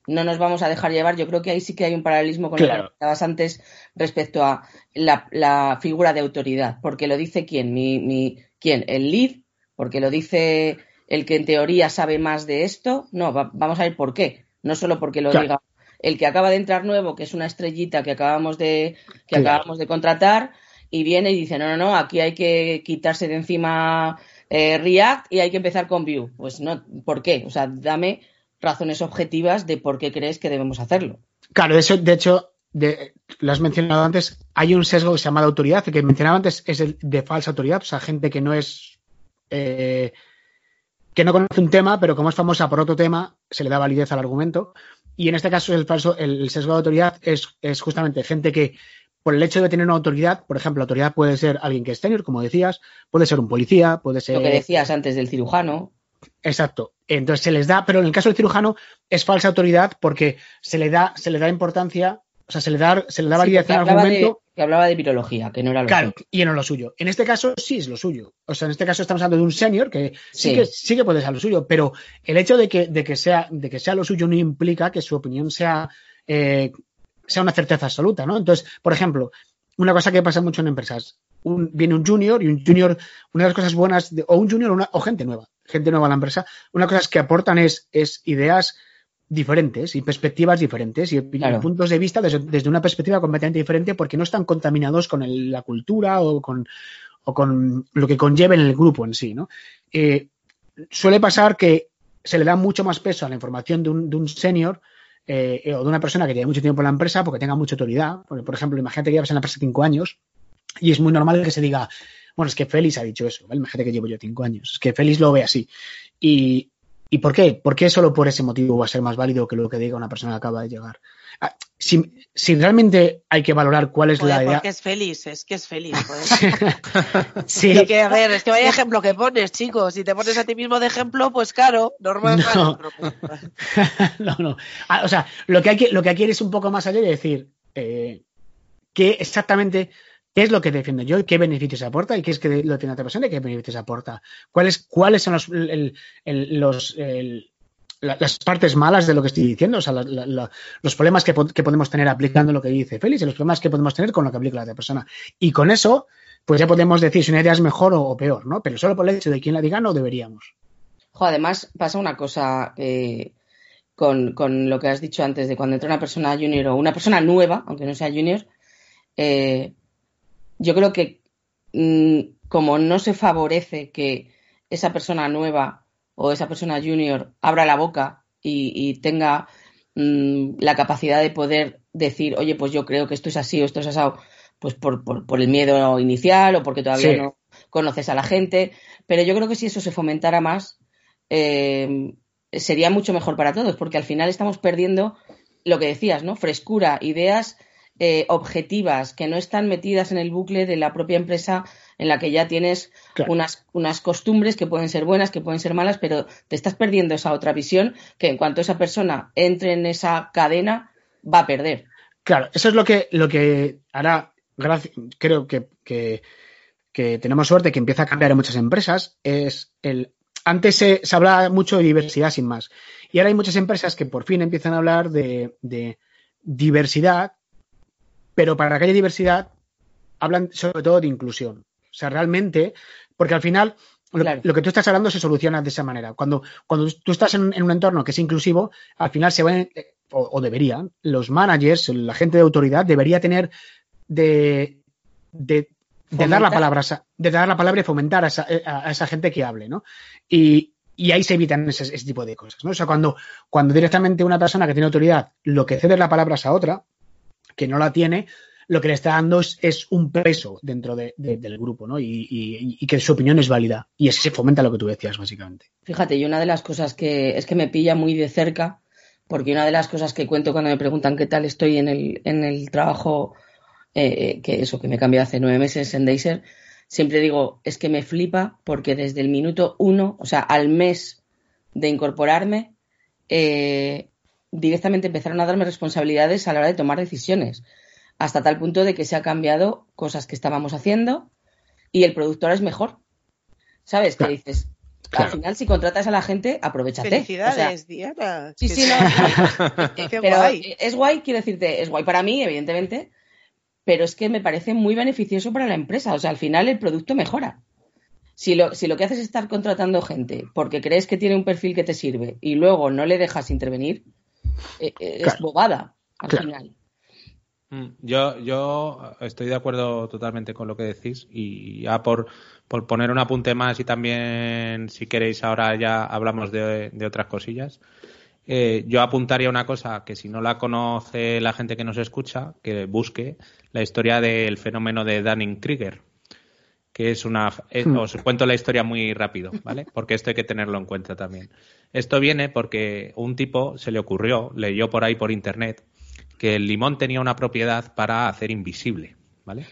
No nos vamos a dejar llevar. Yo creo que ahí sí que hay un paralelismo con lo Claro. que comentabas antes respecto a la, la figura de autoridad. Porque lo dice quién, mi, mi, quién, el lead, porque lo dice el que en teoría sabe más de esto. No, va- vamos a ver por qué. No solo porque lo Claro. diga el que acaba de entrar nuevo, que es una estrellita que acabamos de, que Claro. acabamos de contratar, y viene y dice, no, no, no, aquí hay que quitarse de encima eh, React y hay que empezar con Vue. Pues no, ¿por qué? O sea, dame razones objetivas de por qué crees que debemos hacerlo. Claro, eso, de hecho, de, lo has mencionado antes, hay un sesgo que se llama de autoridad, el que mencionaba antes es el de falsa autoridad, o sea, gente que no es. eh, que no conoce un tema, pero como es famosa por otro tema, se le da validez al argumento. Y en este caso, el falso, el, sesgo de autoridad es, es justamente gente que, por el hecho de tener una autoridad, por ejemplo, la autoridad puede ser alguien que es senior, como decías, puede ser un policía, puede ser. Lo que decías antes del cirujano. Exacto. Entonces se les da, pero en el caso del cirujano es falsa autoridad porque se le da, se le da importancia, o sea, se le da, se le da Sí, validez porque al de, argumento. que hablaba de virología, que no era lo Claro, suyo. y no lo suyo. En este caso sí es lo suyo. O sea, en este caso estamos hablando de un senior que sí, Sí. que sí que puede ser lo suyo, pero el hecho de que, de que sea, de que sea lo suyo no implica que su opinión sea, eh, sea una certeza absoluta, ¿no? Entonces, por ejemplo, una cosa que pasa mucho en empresas, un- viene un junior y un junior, una de las cosas buenas, de- o un junior una- o gente nueva, gente nueva a la empresa, una cosa que aportan es, es ideas diferentes y perspectivas diferentes y, Claro. puntos de vista desde, desde una perspectiva completamente diferente porque no están contaminados con el- la cultura o con, o con lo que conlleva en el grupo en sí, ¿no? Eh, suele pasar que se le da mucho más peso a la información de un, de un senior eh, o de una persona que lleva mucho tiempo en la empresa porque tenga mucha autoridad. Porque, por ejemplo, imagínate que llevas en la empresa cinco años y es muy normal que se diga, bueno, es que Félix ha dicho eso, ¿vale? imagínate que llevo yo cinco años, es que Félix lo ve así. Y, ¿Y por qué? ¿Por qué solo por ese motivo va a ser más válido que lo que diga una persona que acaba de llegar? Ah, Si, si realmente hay que valorar cuál es Joder, la idea. porque es feliz, es que es feliz. Sí, Es que, a ver, es que vaya ejemplo que pones, chicos. Si te pones a ti mismo de ejemplo, pues claro, normal. No. no, no. Ah, o sea, lo que hay que, lo que hay que ir es un poco más allá y decir eh, qué exactamente qué es lo que defiendo yo qué beneficios aporta y qué es que lo tiene otra persona y qué beneficios aporta. ¿Cuáles, cuáles son las partes malas de lo que estoy diciendo? O sea, los problemas que, po- que podemos tener aplicando lo que dice Félix y los problemas que podemos tener con lo que aplica la otra persona. Y con eso, pues ya podemos decir si una idea es mejor o, peor, ¿no? Pero solo por el hecho de quién la diga no deberíamos. Jo, además, pasa una cosa eh, con, con lo que has dicho antes de cuando entra una persona junior o una persona nueva, aunque no sea junior, eh, yo creo que mm, como no se favorece que esa persona nueva o esa persona junior abra la boca y, y tenga mm, la capacidad de poder decir, oye, pues yo creo que esto es así o esto es asado, pues por, por, por el miedo inicial o porque todavía Sí. no conoces a la gente. Pero yo creo que si eso se fomentara más, eh, sería mucho mejor para todos, porque al final estamos perdiendo lo que decías, ¿no? Frescura, ideas eh, objetivas que no están metidas en el bucle de la propia empresa en la que ya tienes Claro. unas, unas costumbres que pueden ser buenas, que pueden ser malas, pero te estás perdiendo esa otra visión que en cuanto esa persona entre en esa cadena va a perder. Claro, eso es lo que, lo que hará, creo que, que, que tenemos suerte que empieza a cambiar en muchas empresas, es el... Antes se, se hablaba mucho de diversidad sin más. Y ahora hay muchas empresas que por fin empiezan a hablar de, de diversidad, pero para que haya diversidad hablan sobre todo de inclusión. O sea, realmente, porque al final lo, Claro. lo que tú estás hablando se soluciona de esa manera. Cuando, cuando tú estás en, en un entorno que es inclusivo, al final se van, eh, o, o deberían, los managers, la gente de autoridad, debería tener de, de, de dar la palabra, de dar la palabra y fomentar a esa, a esa gente que hable, ¿no? Y, y ahí se evitan ese, ese tipo de cosas, ¿no? O sea, cuando, cuando directamente una persona que tiene autoridad lo que cede la palabra es a otra, que no la tiene, lo que le está dando es, es un peso dentro de- de- del grupo, ¿no? Y, y- y que su opinión es válida. Y así se fomenta lo que tú decías, básicamente. Fíjate, y una de las cosas que es que me pilla muy de cerca, porque una de las cosas que cuento cuando me preguntan qué tal estoy en el, en el trabajo, eh, que eso, que me cambié hace nueve meses en Deiser, siempre digo, es que me flipa porque desde el minuto uno, o sea, al mes de incorporarme, eh, directamente empezaron a darme responsabilidades a la hora de tomar decisiones, hasta tal punto de que se ha cambiado cosas que estábamos haciendo y el productor es mejor. ¿Sabes? Claro. Que dices, Claro. al final si contratas a la gente, aprovechate. Felicidades, O Diana. Sí, sí, no, Qué pero guay. es guay, quiero decirte, es guay para mí, evidentemente, pero es que me parece muy beneficioso para la empresa. O sea, al final el producto mejora. Si lo, si lo que haces es estar contratando gente porque crees que tiene un perfil que te sirve y luego no le dejas intervenir, eh, eh, es bobada al Claro. final. Mm, Yo, yo estoy de acuerdo totalmente con lo que decís y ya por, por poner un apunte más y también si queréis ahora ya hablamos de, de otras cosillas. Eh, yo apuntaría una cosa que si no la conoce la gente que nos escucha, que busque la historia del fenómeno de Dunning-Krieger, que es una... eh, Hmm. os cuento la historia muy rápido, ¿vale? Porque esto hay que tenerlo en cuenta también. Esto viene porque un tipo se le ocurrió, leyó por ahí por internet, que el limón tenía una propiedad para hacer invisible, ¿vale?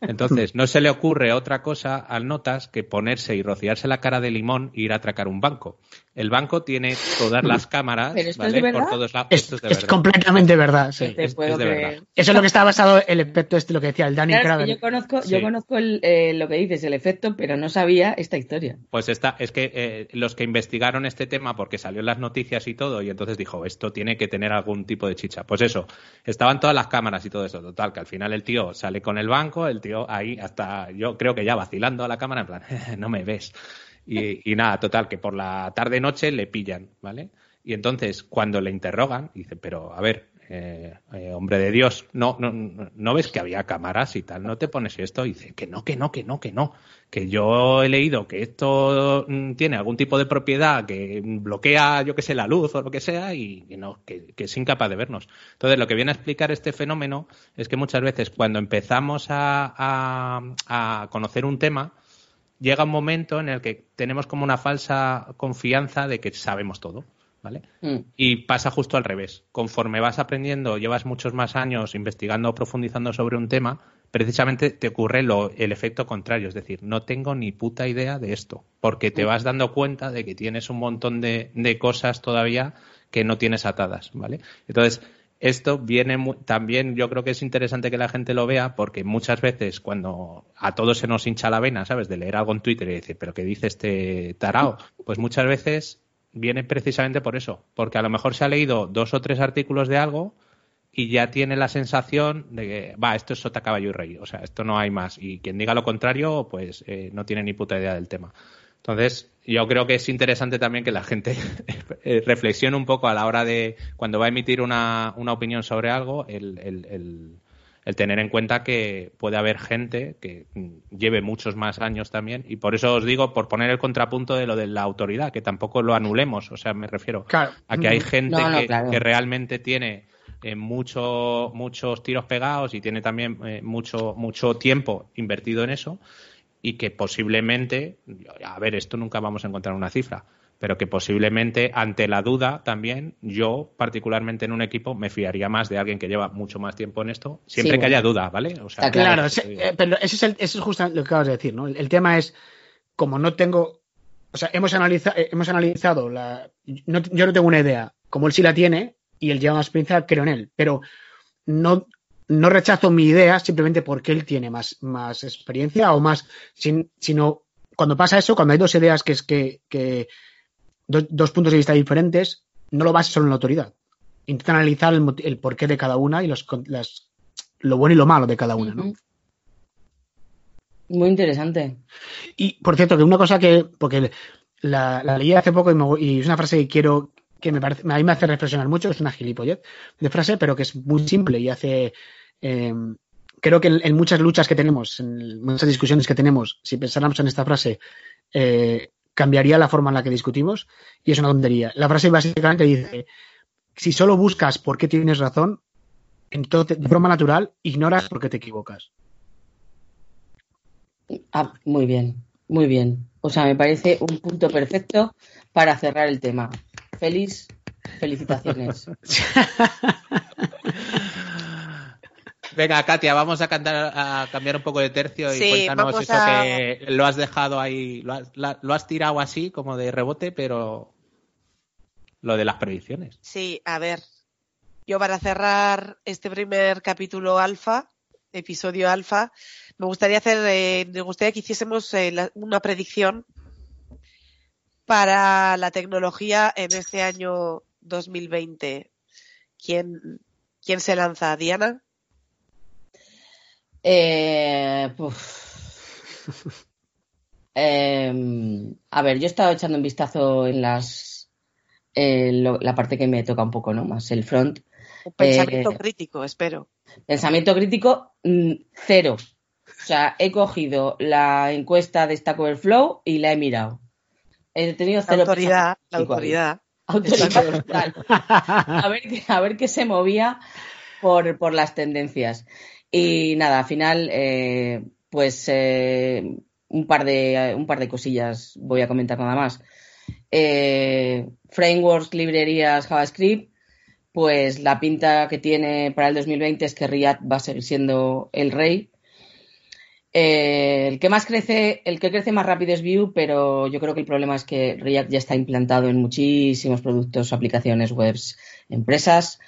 Entonces, no se le ocurre otra cosa al notas que ponerse y rociarse la cara de limón e ir a atracar un banco. El banco tiene todas las cámaras, ¿Pero esto es ¿vale? de Por todos lados. Es, Esto es de es verdad. completamente verdad, sí. Te es- puedo es de creer. verdad. Eso es lo que está basado el efecto este, lo que decía el Danny Claro, es yo conozco, Sí. yo conozco el, eh, lo que dices, el efecto, pero no sabía esta historia. Pues está, es que eh, los que investigaron este tema, porque salió en las noticias y todo, y entonces dijo, esto tiene que tener algún tipo de chicha. Pues eso, estaban todas las cámaras y todo eso. Total, que al final el tío sale con el banco, el tío ahí hasta, yo creo que ya vacilando a la cámara, en plan, no me ves. Y, y nada, total, que por la tarde-noche le pillan, ¿vale? Y entonces, cuando le interrogan, dice, pero a ver, eh, eh, hombre de Dios, no, no, no ves que había cámaras y tal, no te pones esto. Y dice, que no, que no, que no, que no. Que yo he leído que esto mm, tiene algún tipo de propiedad que bloquea, yo que sé, la luz o lo que sea y, y no, que, que es incapaz de vernos. Entonces, lo que viene a explicar este fenómeno es que muchas veces cuando empezamos a conocer un tema, llega un momento en el que tenemos como una falsa confianza de que sabemos todo, ¿vale? Mm. Y pasa justo al revés. Conforme vas aprendiendo, llevas muchos más años investigando o profundizando sobre un tema, precisamente te ocurre lo, el efecto contrario. Es decir, no tengo ni puta idea de esto, porque te vas dando cuenta de que tienes un montón de, de cosas todavía que no tienes atadas, ¿vale? Entonces, esto viene también, yo creo que es interesante que la gente lo vea, porque muchas veces cuando a todos se nos hincha la vena, ¿sabes? De leer algo en Twitter y decir, pero ¿qué dice este tarao? Pues muchas veces viene precisamente por eso, porque a lo mejor se ha leído dos o tres artículos de algo y ya tiene la sensación de que, va, esto es sota caballo y rey, o sea, esto no hay más. Y quien diga lo contrario, pues eh, no tiene ni puta idea del tema. Entonces, yo creo que es interesante también que la gente eh, reflexione un poco a la hora de, cuando va a emitir una, una opinión sobre algo, el, el- el- el tener en cuenta que puede haber gente que mm, lleve muchos más años también. Y por eso os digo, por poner el contrapunto de lo de la autoridad, que tampoco lo anulemos, o sea, me refiero Claro. a que hay gente No, no, que, claro. que realmente tiene eh, mucho, muchos tiros pegados y tiene también eh, mucho, mucho tiempo invertido en eso y que posiblemente, a ver, esto nunca vamos a encontrar una cifra, pero que posiblemente ante la duda también yo particularmente en un equipo me fiaría más de alguien que lleva mucho más tiempo en esto, siempre Sí, que bueno. haya duda, ¿vale? O sea, Claro, eh, pero ese es, el, eso es justo lo que acabas de decir, ¿no? El, el tema es, como no tengo, o sea, hemos, analiza, eh, hemos analizado, la, no- yo no tengo una idea, como él sí la tiene y él lleva más experiencia, creo en él, pero no, no rechazo mi idea simplemente porque él tiene más, más experiencia o más, sin- sino cuando pasa eso, cuando hay dos ideas que es que, que do- dos puntos de vista diferentes, no lo bases solo en la autoridad. Intenta analizar el, el porqué de cada una y los, las, lo bueno y lo malo de cada una, ¿no? Muy interesante. Y por cierto, que una cosa que, porque la, la leí hace poco y, me- y es una frase que quiero, que me parece, a mí me hace reflexionar mucho, es una gilipollez de frase, pero que es muy simple y hace, eh, creo que en, en muchas luchas que tenemos, en muchas discusiones que tenemos, si pensáramos en esta frase, eh, cambiaría la forma en la que discutimos y es una tontería. La frase básicamente dice, si solo buscas por qué tienes razón, Entonces, de forma natural, ignoras porque te equivocas. Ah, muy bien, muy bien. O sea, me parece un punto perfecto para cerrar el tema. Feliz, felicitaciones. Venga, Katia, vamos a, cantar, a cambiar un poco de tercio y Sí, cuéntanos eso a- que lo has dejado ahí, lo has, la- lo has tirado así como de rebote, pero lo de las predicciones. Sí, a ver. Yo para cerrar este primer capítulo alfa, episodio alfa, me gustaría hacer, eh, me gustaría que hiciésemos eh, la- una predicción para la tecnología en este año 2020. ¿Quién, quién se lanza? ¿Diana? Eh. Em, a ver, yo he estado echando un vistazo en las lo- la parte que me toca un poco, ¿no? Más el front. Pensamiento Eh, crítico, espero. Pensamiento crítico, mm, cero. O sea, he cogido la encuesta de Stack Overflow y la he mirado. He tenido La cero autoridad, la crítico ahí. autoridad. Autoridad a ver, qué- a ver qué se movía por, por las tendencias. Y nada, al final, eh, pues eh, un, par de, un par de cosillas voy a comentar nada más. Eh, frameworks, librerías, JavaScript, pues la pinta que tiene para el 2020 es que React va a seguir siendo el rey. El que más crece, el que crece más rápido es Vue, pero yo creo que el problema es que React ya está implantado en muchísimos productos, aplicaciones, webs, empresas,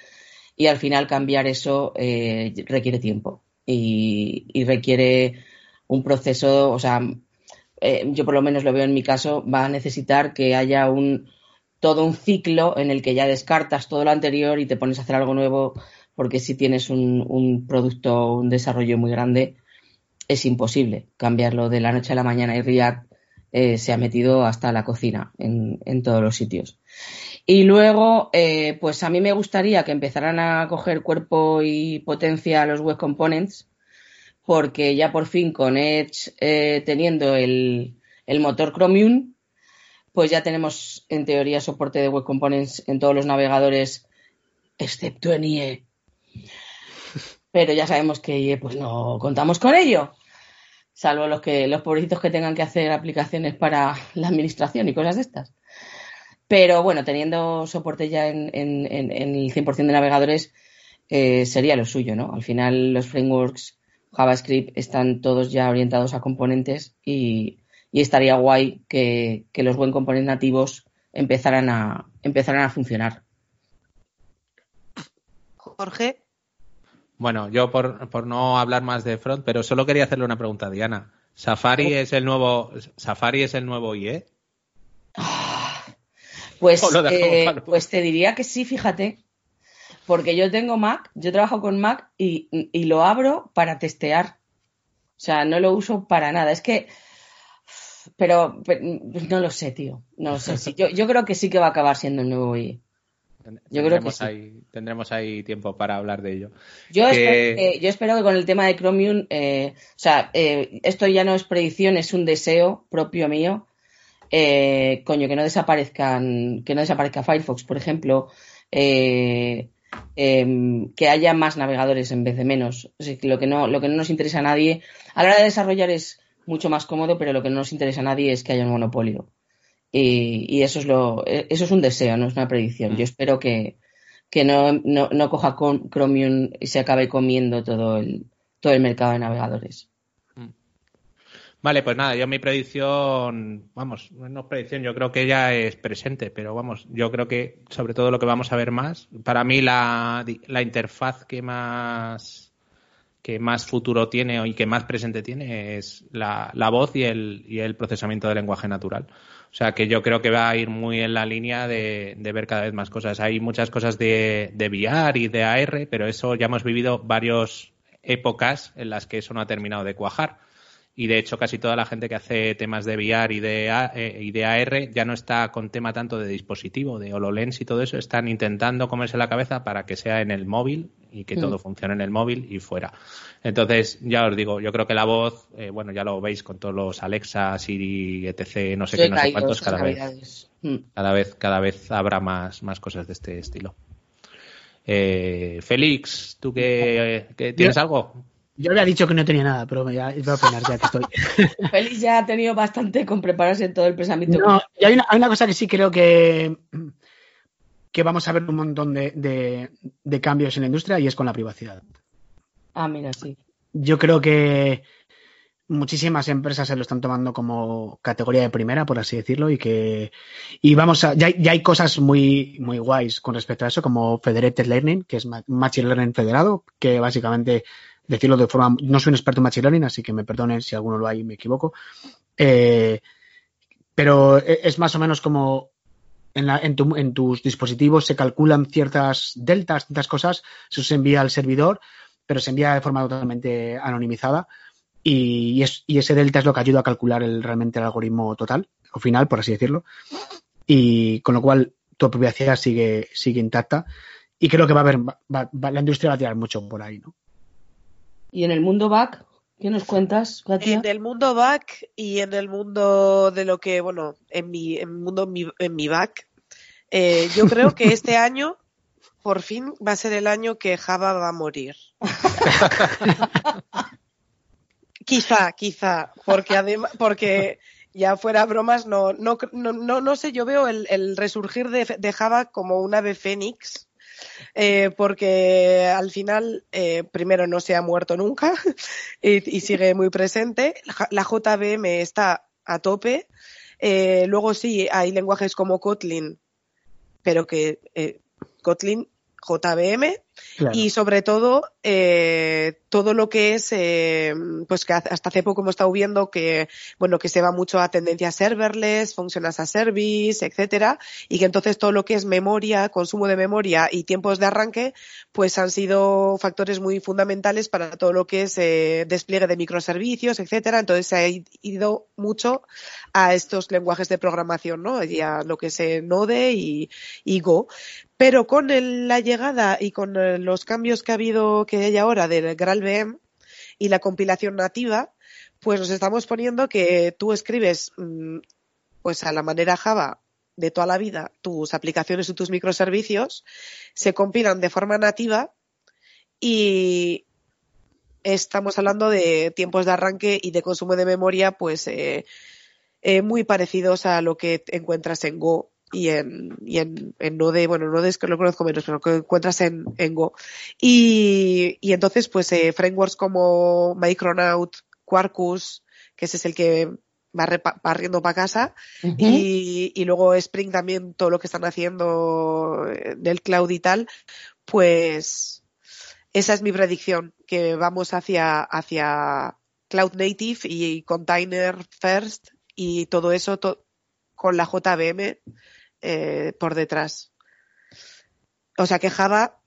y al final cambiar eso eh, requiere tiempo y, requiere un proceso, o sea, eh, yo por lo menos lo veo en mi caso, va a necesitar que haya un todo un ciclo en el que ya descartas todo lo anterior y te pones a hacer algo nuevo, porque si tienes un, un producto, un desarrollo muy grande, es imposible cambiarlo de la noche a la mañana y React eh, se ha metido hasta la cocina en, en todos los sitios. Y luego, eh, pues a mí me gustaría que empezaran a coger cuerpo y potencia los web components, porque ya por fin con Edge eh, teniendo el, el motor Chromium, pues ya tenemos en teoría soporte de web components en todos los navegadores, excepto en IE. Pero ya sabemos que IE pues no contamos con ello, salvo los que los pobrecitos que tengan que hacer aplicaciones para la administración y cosas estas. Pero bueno, teniendo soporte ya en, en, el 100% de navegadores, eh, sería lo suyo, ¿no? Al final los frameworks JavaScript están todos ya orientados a componentes y, y estaría guay que, que, los buen componentes nativos empezaran a, empezaran a funcionar. Jorge. Bueno, yo por, por, no hablar más de front, pero solo quería hacerle una pregunta a Diana. ¿Safari es el nuevo Safari es el nuevo IE? Pues, eh, pues te diría que sí, fíjate. Porque yo tengo Mac, yo trabajo con Mac y, y, lo abro para testear. O sea, no lo uso para nada. Es que. Pero, pero no lo sé, tío. No lo sé. Sí, yo, yo, creo que sí que va a acabar siendo el nuevo IE. Yo creo que sí. ahí, tendremos ahí tiempo para hablar de ello. Yo, que... Espero, que, yo espero que con el tema de Chromium, eh, o sea, eh, esto ya no es predicción, es un deseo propio mío. Eh, coño, que no desaparezcan, que no desaparezca Firefox, por ejemplo, eh, que haya más navegadores en vez de menos. O sea, lo que no, lo que no nos interesa a nadie, a la hora de desarrollar es mucho más cómodo, pero lo que no nos interesa a nadie es que haya un monopolio. Y, y eso es lo, eso es un deseo, no es una predicción. Mm. Yo espero que, que no, no, no, coja Chromium y se acabe comiendo todo el, todo el mercado de navegadores. Vale, pues nada, yo mi predicción, vamos, no es predicción, yo creo que ya es presente, pero vamos, yo creo que sobre todo lo que vamos a ver más, para mí la, la interfaz que más que más futuro tiene y que más presente tiene es la, la voz y el, y el procesamiento de lenguaje natural. O sea que yo creo que va a ir muy en la línea de, de ver cada vez más cosas. Hay muchas cosas de, de VR y de AR, pero eso ya hemos vivido varias épocas en las que eso no ha terminado de cuajar y de hecho casi toda la gente que hace temas de VR y de, eh, y de AR ya no está con tema tanto de dispositivo, de HoloLens y todo eso, están intentando comerse la cabeza para que sea en el móvil y que mm. todo funcione en el móvil y fuera. Entonces, ya os digo, yo creo que la voz, eh, bueno, ya lo veis con todos los Alexa, Siri, etc., no sé yo qué, no sé cuántos, cada vez, mm. cada vez, cada vez habrá más, más cosas de este estilo. Eh, Félix, ¿tú qué, qué- tienes Yo- algo? Yo había dicho que no tenía nada, pero ya voy a opinar ya que estoy. Félix ya ha tenido bastante con prepararse todo el pensamiento. No, y hay una, hay una cosa que sí creo que, que vamos a ver un montón de, de- de cambios en la industria y es con la privacidad. Ah, mira, sí. Yo creo que muchísimas empresas se lo están tomando como categoría de primera, por así decirlo, y que y vamos a, ya, hay- ya hay cosas muy, muy guays con respecto a eso, como Federated Learning, que es ma- Machine Learning federado, que básicamente, decirlo de forma, no soy un experto en Machine Learning, así que me perdonen si alguno lo hay y me equivoco, eh, pero e- es más o menos como en, la- en, tu- en tus dispositivos se calculan ciertas deltas, ciertas cosas, eso se envía al servidor, pero se envía de forma totalmente anonimizada y, es- y ese delta es lo que ayuda a calcular realmente el algoritmo total o final, por así decirlo. Y con lo cual tu privacidad sigue, sigue intacta y creo que va a haber, la industria va a tirar mucho por ahí, ¿no? Y en el mundo back, ¿qué nos cuentas, Katia? En el mundo back y en el mundo de lo que, bueno, en mi, en el mundo mi- en mi back, eh, yo creo que este año, por fin, va a ser el año que Java va a morir. quizá, quizá, porque además, porque ya fuera bromas, no, no, no, no, no sé, yo veo el, el resurgir de, de Java como un ave fénix. Eh, porque al final, eh, primero, no se ha muerto nunca y, sigue muy presente. La JVM está a tope. Eh, luego sí, hay lenguajes como Kotlin, pero que Kotlin, Claro. y sobre todo eh, todo lo que es eh, pues que hasta hace poco hemos estado viendo que bueno que se va mucho a tendencias serverless, function as a service, etcétera, y que entonces todo lo que es memoria, consumo de memoria y tiempos de arranque, pues han sido factores muy fundamentales para todo lo que es eh, despliegue de microservicios, etcétera. Entonces se ha ido mucho a estos lenguajes de programación, ¿no? Y a lo que es eh, Node y, y Go. Pero con la llegada y con eh, los cambios que ha habido, que hay ahora del GraalVM y la compilación nativa, pues nos estamos poniendo que tú escribes, mm, pues a la manera Java de toda la vida, tus aplicaciones y tus microservicios se compilan de forma nativa y estamos hablando de tiempos de arranque y de consumo de memoria, pues eh, eh, muy parecidos a lo que encuentras en Go y en, y en, en Node, bueno, Node es que lo conozco menos, pero que encuentras en, en Go. Y, y entonces, pues, eh, frameworks como Micronaut, Quarkus, que ese es el que va barriendo para casa, Ujú. y, y luego Spring también, todo lo que están haciendo eh, del cloud y tal, pues esa es mi predicción, que vamos hacia, hacia cloud native y container first y todo eso to- con la JVM eh, por detrás. O sea que Java,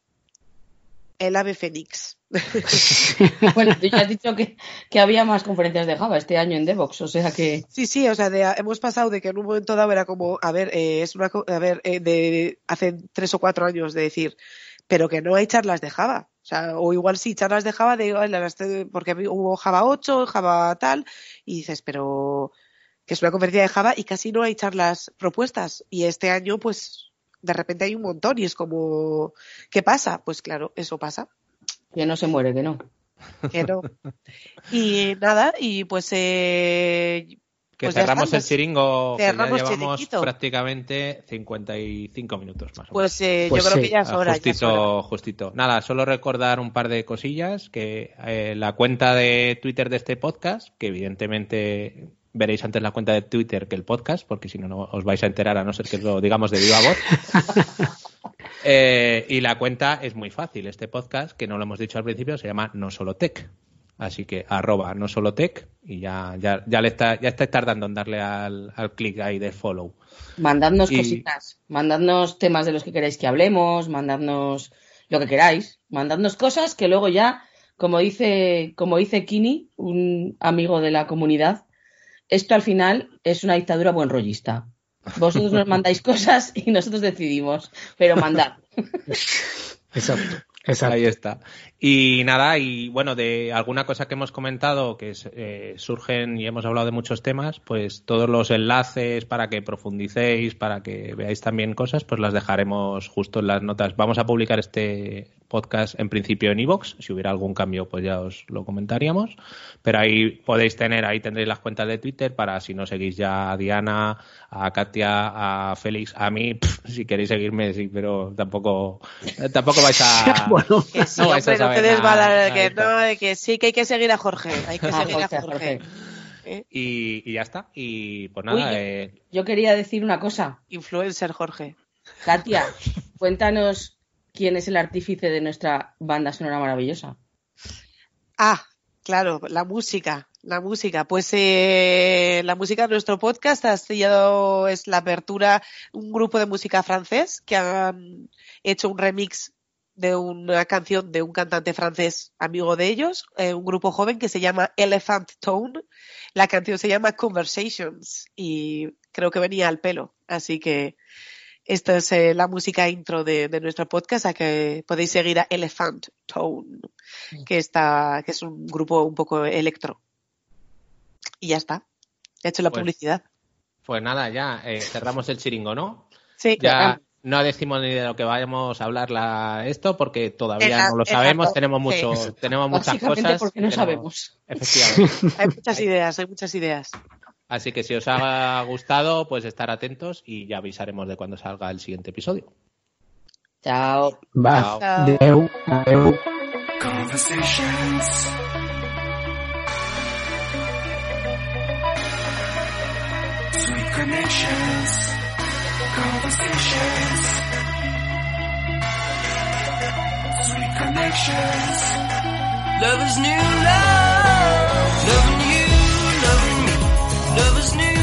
el ave fénix. Bueno, tú ya has dicho que, que había más conferencias de Java este año en Devox, o sea que Sí, sí, o sea, de- hemos pasado de que en un momento dado era como, a ver, eh, es una, a ver, eh, de hace tres o cuatro años de decir, pero que no hay charlas de Java. O sea, o igual sí, charlas de Java, de, "Ay, las de- porque hubo Java 8, Java tal, y dices, pero que es una conferencia de Java y casi no hay charlas propuestas. Y este año, pues, de repente hay un montón y es como, ¿qué pasa? Pues claro, eso pasa. que no se muere, que no. Que no. Y nada, y pues, eh, Que Pues cerramos el chiringo, que ya Cerramos llevamos chiringuito. prácticamente 55 minutos más o menos. pues eh, Pues yo creo sí, que ya es hora. ya es hora. justito, justito. Nada, solo recordar un par de cosillas, que eh, la cuenta de Twitter de este podcast, que evidentemente veréis antes la cuenta de Twitter que el podcast, porque si no, no os vais a enterar a no ser que lo digamos de viva voz. Eh, y la cuenta es muy fácil. Este podcast, que no lo hemos dicho al principio, se llama No Solo Tech. Así que arroba no solo tech y ya, ya, ya le está, ya estáis tardando en darle al, al clic ahí de follow. Mandadnos Y- cositas, mandadnos temas de los que queráis que hablemos, mandadnos lo que queráis, mandadnos cosas que luego ya, como dice, como dice Kini, un amigo de la comunidad, esto al final es una dictadura buen rollista. Vosotros nos mandáis cosas y nosotros decidimos, pero mandad. Exacto. Exacto. Ahí está. Y nada, y bueno, de alguna cosa que hemos comentado, que eh, surgen y hemos hablado de muchos temas, pues todos los enlaces para que profundicéis, para que veáis también cosas, pues las dejaremos justo en las notas. Vamos a publicar este podcast en principio en iVoox. Si hubiera algún cambio, pues ya os lo comentaríamos. Pero ahí podéis tener, ahí tendréis las cuentas de Twitter para si no seguís ya a Diana, a Katia, a Félix, a mí, pff, si queréis seguirme, sí, pero tampoco, tampoco vais a. Bueno, Que sí, No vais a hombre, no saber te desbalar, nada, que no, que sí, que hay que seguir a Jorge. Hay que Ah, seguir a Jorge, Jorge. Jorge. ¿Eh? Y, y ya está. Y pues nada, Uy, yo- eh, Yo quería decir una cosa. Influencer Jorge. Katia, cuéntanos quién es el artífice de nuestra banda sonora maravillosa. Ah, claro, la música, la música. Pues eh, la música de nuestro podcast ha sido, es la apertura, un grupo de música francés que han hecho un remix de una canción de un cantante francés amigo de ellos, eh, un grupo joven que se llama Elephant Tone. La canción se llama Conversations y creo que venía al pelo. Así que esta es eh, la música intro de, de nuestro podcast, a que podéis seguir a Elephant Tone, que está, que es un grupo un poco electro. Y ya está. He hecho la Pues, publicidad. pues nada, ya eh, cerramos el chiringo, ¿no? Sí, Ya no decimos ni de lo que vayamos a hablar la, esto porque todavía Exacto, no lo sabemos, exacto, tenemos sí. mucho, tenemos muchas cosas. porque no tenemos- sabemos. Efectivamente. hay muchas ideas, hay muchas ideas. Así que si os ha gustado, pues estar atentos y ya avisaremos de cuando salga el siguiente episodio. Chao. va. Chao. Adeu. Conversations. Sweet connections. conversations, sweet connections. Love is new love, loving you, loving me. Love is new.